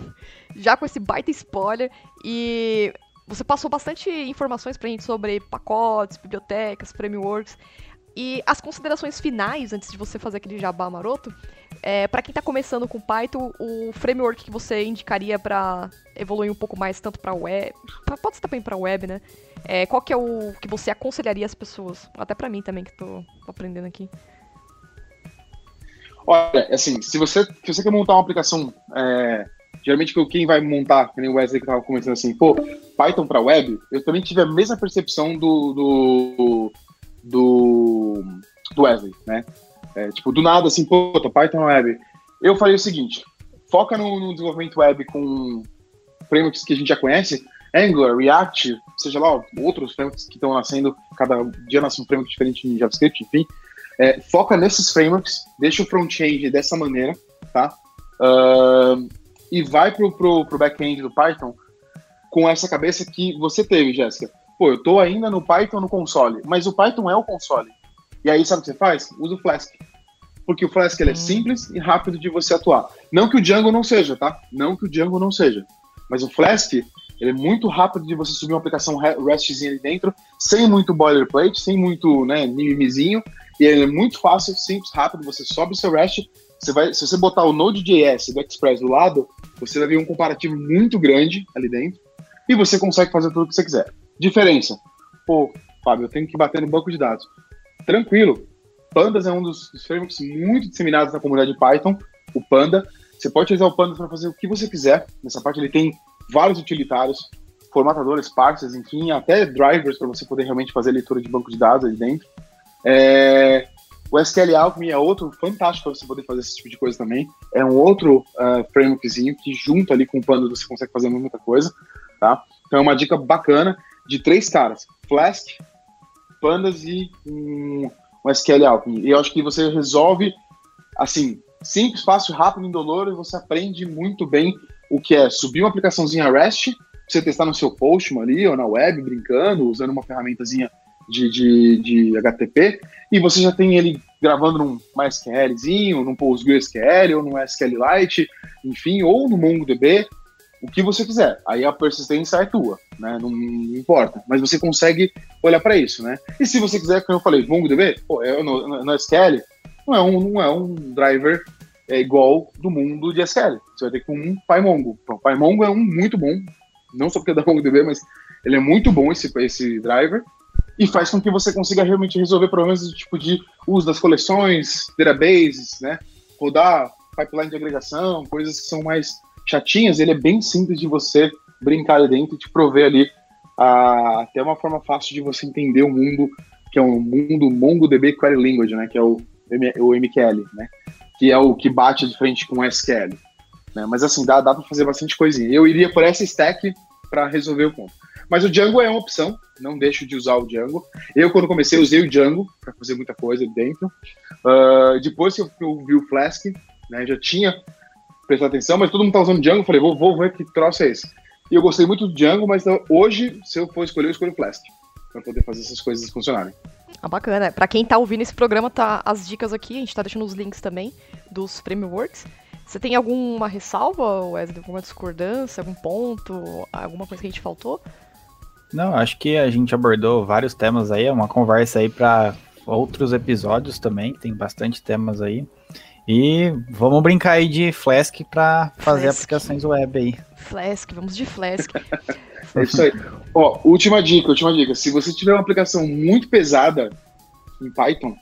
já com esse baita spoiler, e você passou bastante informações pra gente sobre pacotes, bibliotecas, frameworks. E as considerações finais, antes de você fazer aquele jabá maroto, é, para quem está começando com Python, o framework que você indicaria para evoluir um pouco mais, tanto para web, pode ser também para web, né? É, qual que é o que você aconselharia as pessoas? Até para mim também, que estou aprendendo aqui. Olha, assim, se você, se você quer montar uma aplicação, é, geralmente quem vai montar, que nem o Wesley que estava começando assim, pô, Python para web, eu também tive a mesma percepção do, do do, do Wesley, né? É, tipo, do nada, assim, pô, Python Web. Eu falei o seguinte, foca no, no, desenvolvimento web com frameworks que a gente já conhece, Angular, React, seja lá, outros frameworks que estão nascendo, cada dia nasce um framework diferente em JavaScript, enfim. É, foca nesses frameworks, deixa o front-end dessa maneira, tá? Uh, e vai pro, pro, pro back-end do Python com essa cabeça que você teve, Jéssica pô, eu tô ainda no Python no console, mas o Python é o console. E aí, sabe o que você faz? Usa o Flask. Porque o Flask ele é hum. simples e rápido de você atuar. Não que o Django não seja, tá? Não que o Django não seja. Mas o Flask, ele é muito rápido de você subir uma aplicação RESTzinha ali dentro, sem muito boilerplate, sem muito né, mimimizinho. E ele é muito fácil, simples, rápido. Você sobe o seu REST, você vai, se você botar o Node.js do Express do lado, você vai ver um comparativo muito grande ali dentro. E você consegue fazer tudo o que você quiser. Diferença. Pô, Fábio, eu tenho que bater no banco de dados. Tranquilo. Pandas é um dos, frameworks muito disseminados na comunidade Python. O Panda. Você pode utilizar o Pandas para fazer o que você quiser. Nessa parte ele tem vários utilitários, formatadores, parsers, enfim, até drivers para você poder realmente fazer leitura de banco de dados ali dentro. É... O SQL Alchemy é outro fantástico para você poder fazer esse tipo de coisa também. É um outro uh, frameworkzinho que junto ali com o Panda você consegue fazer muita coisa, tá? Então é uma dica bacana de três caras: Flask, Pandas e um, um SQL Alchemy. E eu acho que você resolve, assim, simples, fácil, rápido, indolor, e você aprende muito bem o que é subir uma aplicaçãozinha REST, você testar no seu Postman ali, ou na web, brincando, usando uma ferramentazinha de, de, de HTTP, e você já tem ele gravando num MySQLzinho, num PostgreSQL, ou num SQLite, enfim, ou no MongoDB, o que você quiser. Aí a persistência é tua, né? Não, não importa. Mas você consegue olhar para isso, né? E se você quiser, como eu falei, MongoDB, pô, é, no, no SQL, não é um, não é um driver é igual do mundo de SQL. Você vai ter que um PyMongo. Então, PyMongo é um muito bom, não só porque é da MongoDB, mas ele é muito bom esse, esse driver e faz com que você consiga realmente resolver problemas do tipo de uso das coleções, databases, né? Rodar pipeline de agregação, coisas que são mais chatinhas, ele é bem simples de você brincar ali dentro e te prover ali a, até uma forma fácil de você entender o mundo, que é um mundo MongoDB Query Language, né, que é o, o MQL, né, que é o que bate de frente com o SQL. Né, mas assim, dá, dá para fazer bastante coisinha. Eu iria por essa stack para resolver o ponto. Mas o Django é uma opção, não deixo de usar o Django. Eu, quando comecei, usei o Django para fazer muita coisa dentro. Uh, depois que eu, vi o Flask, né, já tinha prestar atenção, mas todo mundo tá usando Django, falei, vou, vou ver que troço é esse. E eu gostei muito do Django, mas hoje, se eu for escolher, eu escolho o Flask, para poder fazer essas coisas funcionarem. Ah, bacana. Para quem tá ouvindo esse programa, tá as dicas aqui, a gente tá deixando os links também dos frameworks. Você tem alguma ressalva, Wesley? Alguma discordância, algum ponto, alguma coisa que a gente faltou? Não, acho que a gente abordou vários temas aí, é uma conversa aí para outros episódios também, tem bastante temas aí. E vamos brincar aí de Flask para fazer Flask. aplicações web aí. Flask, vamos de Flask. é isso aí. Ó, última dica, última dica. Se você tiver uma aplicação muito pesada em Python,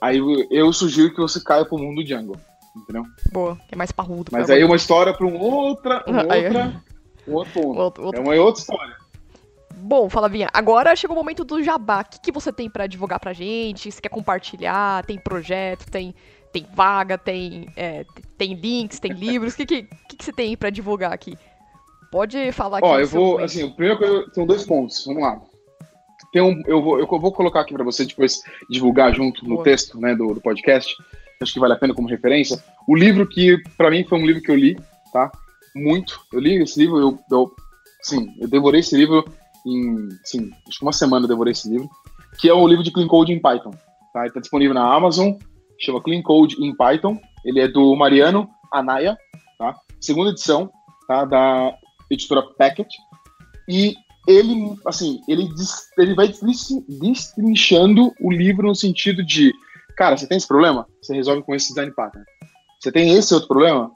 aí eu sugiro que você caia pro mundo Django entendeu? Boa, que é mais parrudo. Mas aí é uma história para um outra, um outra, um outro ponto. Outro, outro. É uma outra história. Bom, Flavinha, agora chegou o momento do jabá. O que, que você tem para divulgar pra gente? Se quer compartilhar? Tem projeto? Tem, tem vaga? Tem, é, tem links? Tem livros? O que, que, que, você tem para divulgar aqui? Pode falar aqui. Ó, eu vou, assim, o primeiro coisa, são dois pontos. Vamos lá. Tem um, eu, vou, eu vou colocar aqui para você depois divulgar junto no Boa. texto né, do, do podcast acho que vale a pena como referência. O livro que, para mim, foi um livro que eu li, tá? Muito. Eu li esse livro, eu, eu sim, eu devorei esse livro em, sim, acho que uma semana eu devorei esse livro, que é o livro de Clean Code em Python, tá? Ele tá disponível na Amazon, chama Clean Code em Python. Ele é do Mariano Anaya, tá? Segunda edição, tá? Da editora Packet. E ele, assim, ele, ele vai destrinchando o livro no sentido de Cara, você tem esse problema? Você resolve com esse design pattern. Você tem esse outro problema?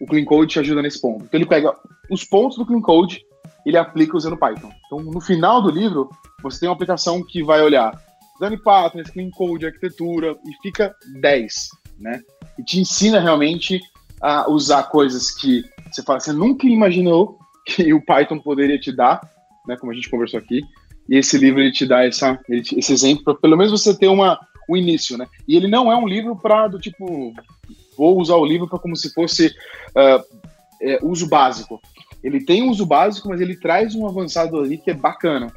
O Clean Code te ajuda nesse ponto. Então ele pega os pontos do Clean Code ele aplica usando Python. Então no final do livro, você tem uma aplicação que vai olhar design patterns, Clean Code, arquitetura e fica 10, né? E te ensina realmente a usar coisas que você fala, você nunca imaginou que o Python poderia te dar, né? Como a gente conversou aqui. E esse livro ele te dá essa, esse exemplo, para pelo menos você ter uma, o início, né? E ele não é um livro para do tipo, vou usar o livro para como se fosse uh, é, uso básico. Ele tem um uso básico, mas ele traz um avançado ali que é bacana.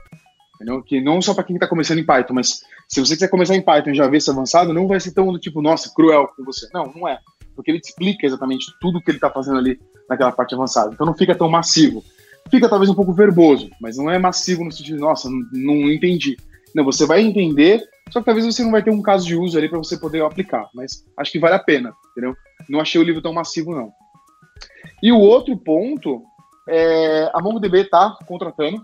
Entendeu? Que não só para quem está começando em Python, mas se você quiser começar em Python e já ver esse avançado, não vai ser tão do tipo, nossa, cruel com você. Não, não é. Porque ele te explica exatamente tudo que ele está fazendo ali naquela parte avançada. Então não fica tão massivo. Fica talvez um pouco verboso, mas não é massivo no sentido nossa, não, não entendi. Não, você vai entender só que talvez você não vai ter um caso de uso ali para você poder aplicar, mas acho que vale a pena, entendeu? Não achei o livro tão massivo, não. E o outro ponto é a MongoDB está contratando.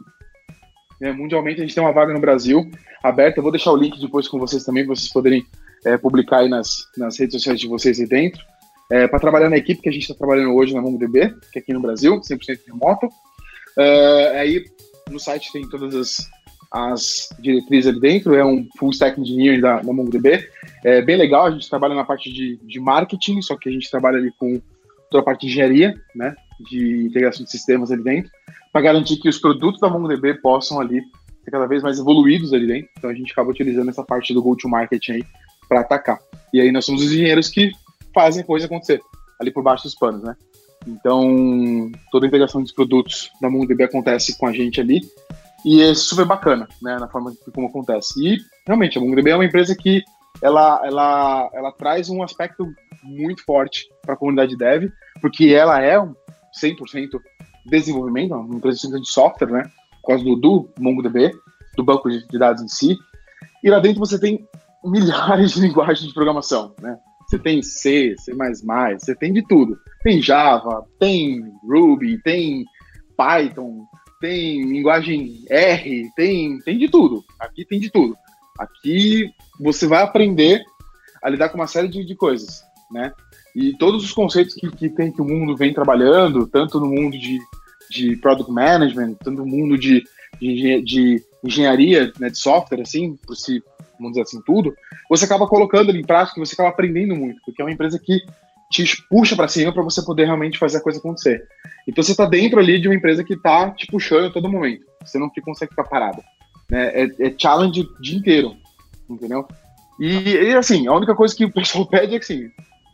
Né, mundialmente a gente tem uma vaga no Brasil aberta. Eu vou deixar o link depois com vocês também, para vocês poderem é, publicar aí nas, nas redes sociais de vocês aí dentro. É, para trabalhar na equipe que a gente está trabalhando hoje na MongoDB, que é aqui no Brasil, 100% remoto. É, aí no site tem todas as as diretrizes ali dentro, é um full stack engineer da, da MongoDB. É bem legal, a gente trabalha na parte de, de marketing, só que a gente trabalha ali com toda a parte de engenharia, né, de integração de sistemas ali dentro, para garantir que os produtos da MongoDB possam ali ser cada vez mais evoluídos ali dentro. Então a gente acaba utilizando essa parte do go-to-market aí para atacar. E aí nós somos os engenheiros que fazem a coisa acontecer ali por baixo dos panos, né? Então, toda a integração dos produtos da MongoDB acontece com a gente ali. E é super bacana, né, na forma como acontece. E, realmente, a MongoDB é uma empresa que ela, ela, ela traz um aspecto muito forte para a comunidade dev, porque ela é 100% desenvolvimento, uma empresa de software, né, por causa do, do MongoDB, do banco de dados em si. E lá dentro você tem milhares de linguagens de programação, né? Você tem C, C++, você tem de tudo. Tem Java, tem Ruby, tem Python, tem linguagem R, tem, tem de tudo. Aqui tem de tudo. Aqui você vai aprender a lidar com uma série de, de coisas, né? E todos os conceitos que, que tem que o mundo vem trabalhando, tanto no mundo de, de product management, tanto no mundo de, de, de engenharia né, de software, assim, por si, vamos dizer assim, tudo, você acaba colocando ali em prática você acaba aprendendo muito, porque é uma empresa que te puxa para cima para você poder realmente fazer a coisa acontecer. Então você está dentro ali de uma empresa que está te puxando a todo momento. Você não consegue ficar parado. Né? É, é challenge o dia inteiro, entendeu? E, e, assim, a única coisa que o pessoal pede é que assim,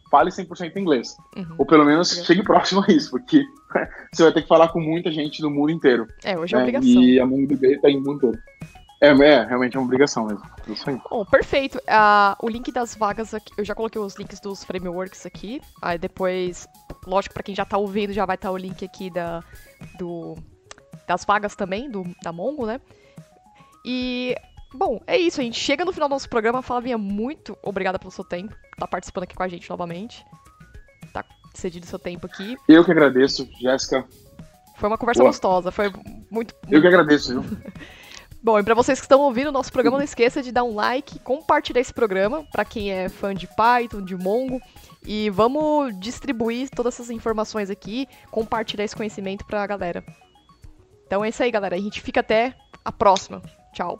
fale 100% inglês. Uhum. Ou pelo menos chegue próximo a isso, porque você vai ter que falar com muita gente do mundo inteiro. É, hoje é né? obrigação. E a MongoDB está em mundo todo. É, é, realmente é uma obrigação mesmo. Isso aí. Bom, perfeito. Uh, o link das vagas aqui, eu já coloquei os links dos frameworks aqui. Aí depois lógico, para quem já tá ouvindo, já vai estar tá o link aqui da, do, das vagas também, do, da Mongo, né? E, bom, é isso. A gente chega no final do nosso programa. Flavinha, muito obrigada pelo seu tempo. Tá participando aqui com a gente novamente. Tá cedido seu tempo aqui. Eu que agradeço, Jéssica. Foi uma conversa Boa. gostosa. Foi muito, muito. Eu que agradeço, viu? Bom, e para vocês que estão ouvindo o nosso programa, não esqueça de dar um like, compartilhar esse programa para quem é fã de Python, de Mongo, e vamos distribuir todas essas informações aqui, compartilhar esse conhecimento para a galera. Então é isso aí, galera. A gente fica até a próxima. Tchau.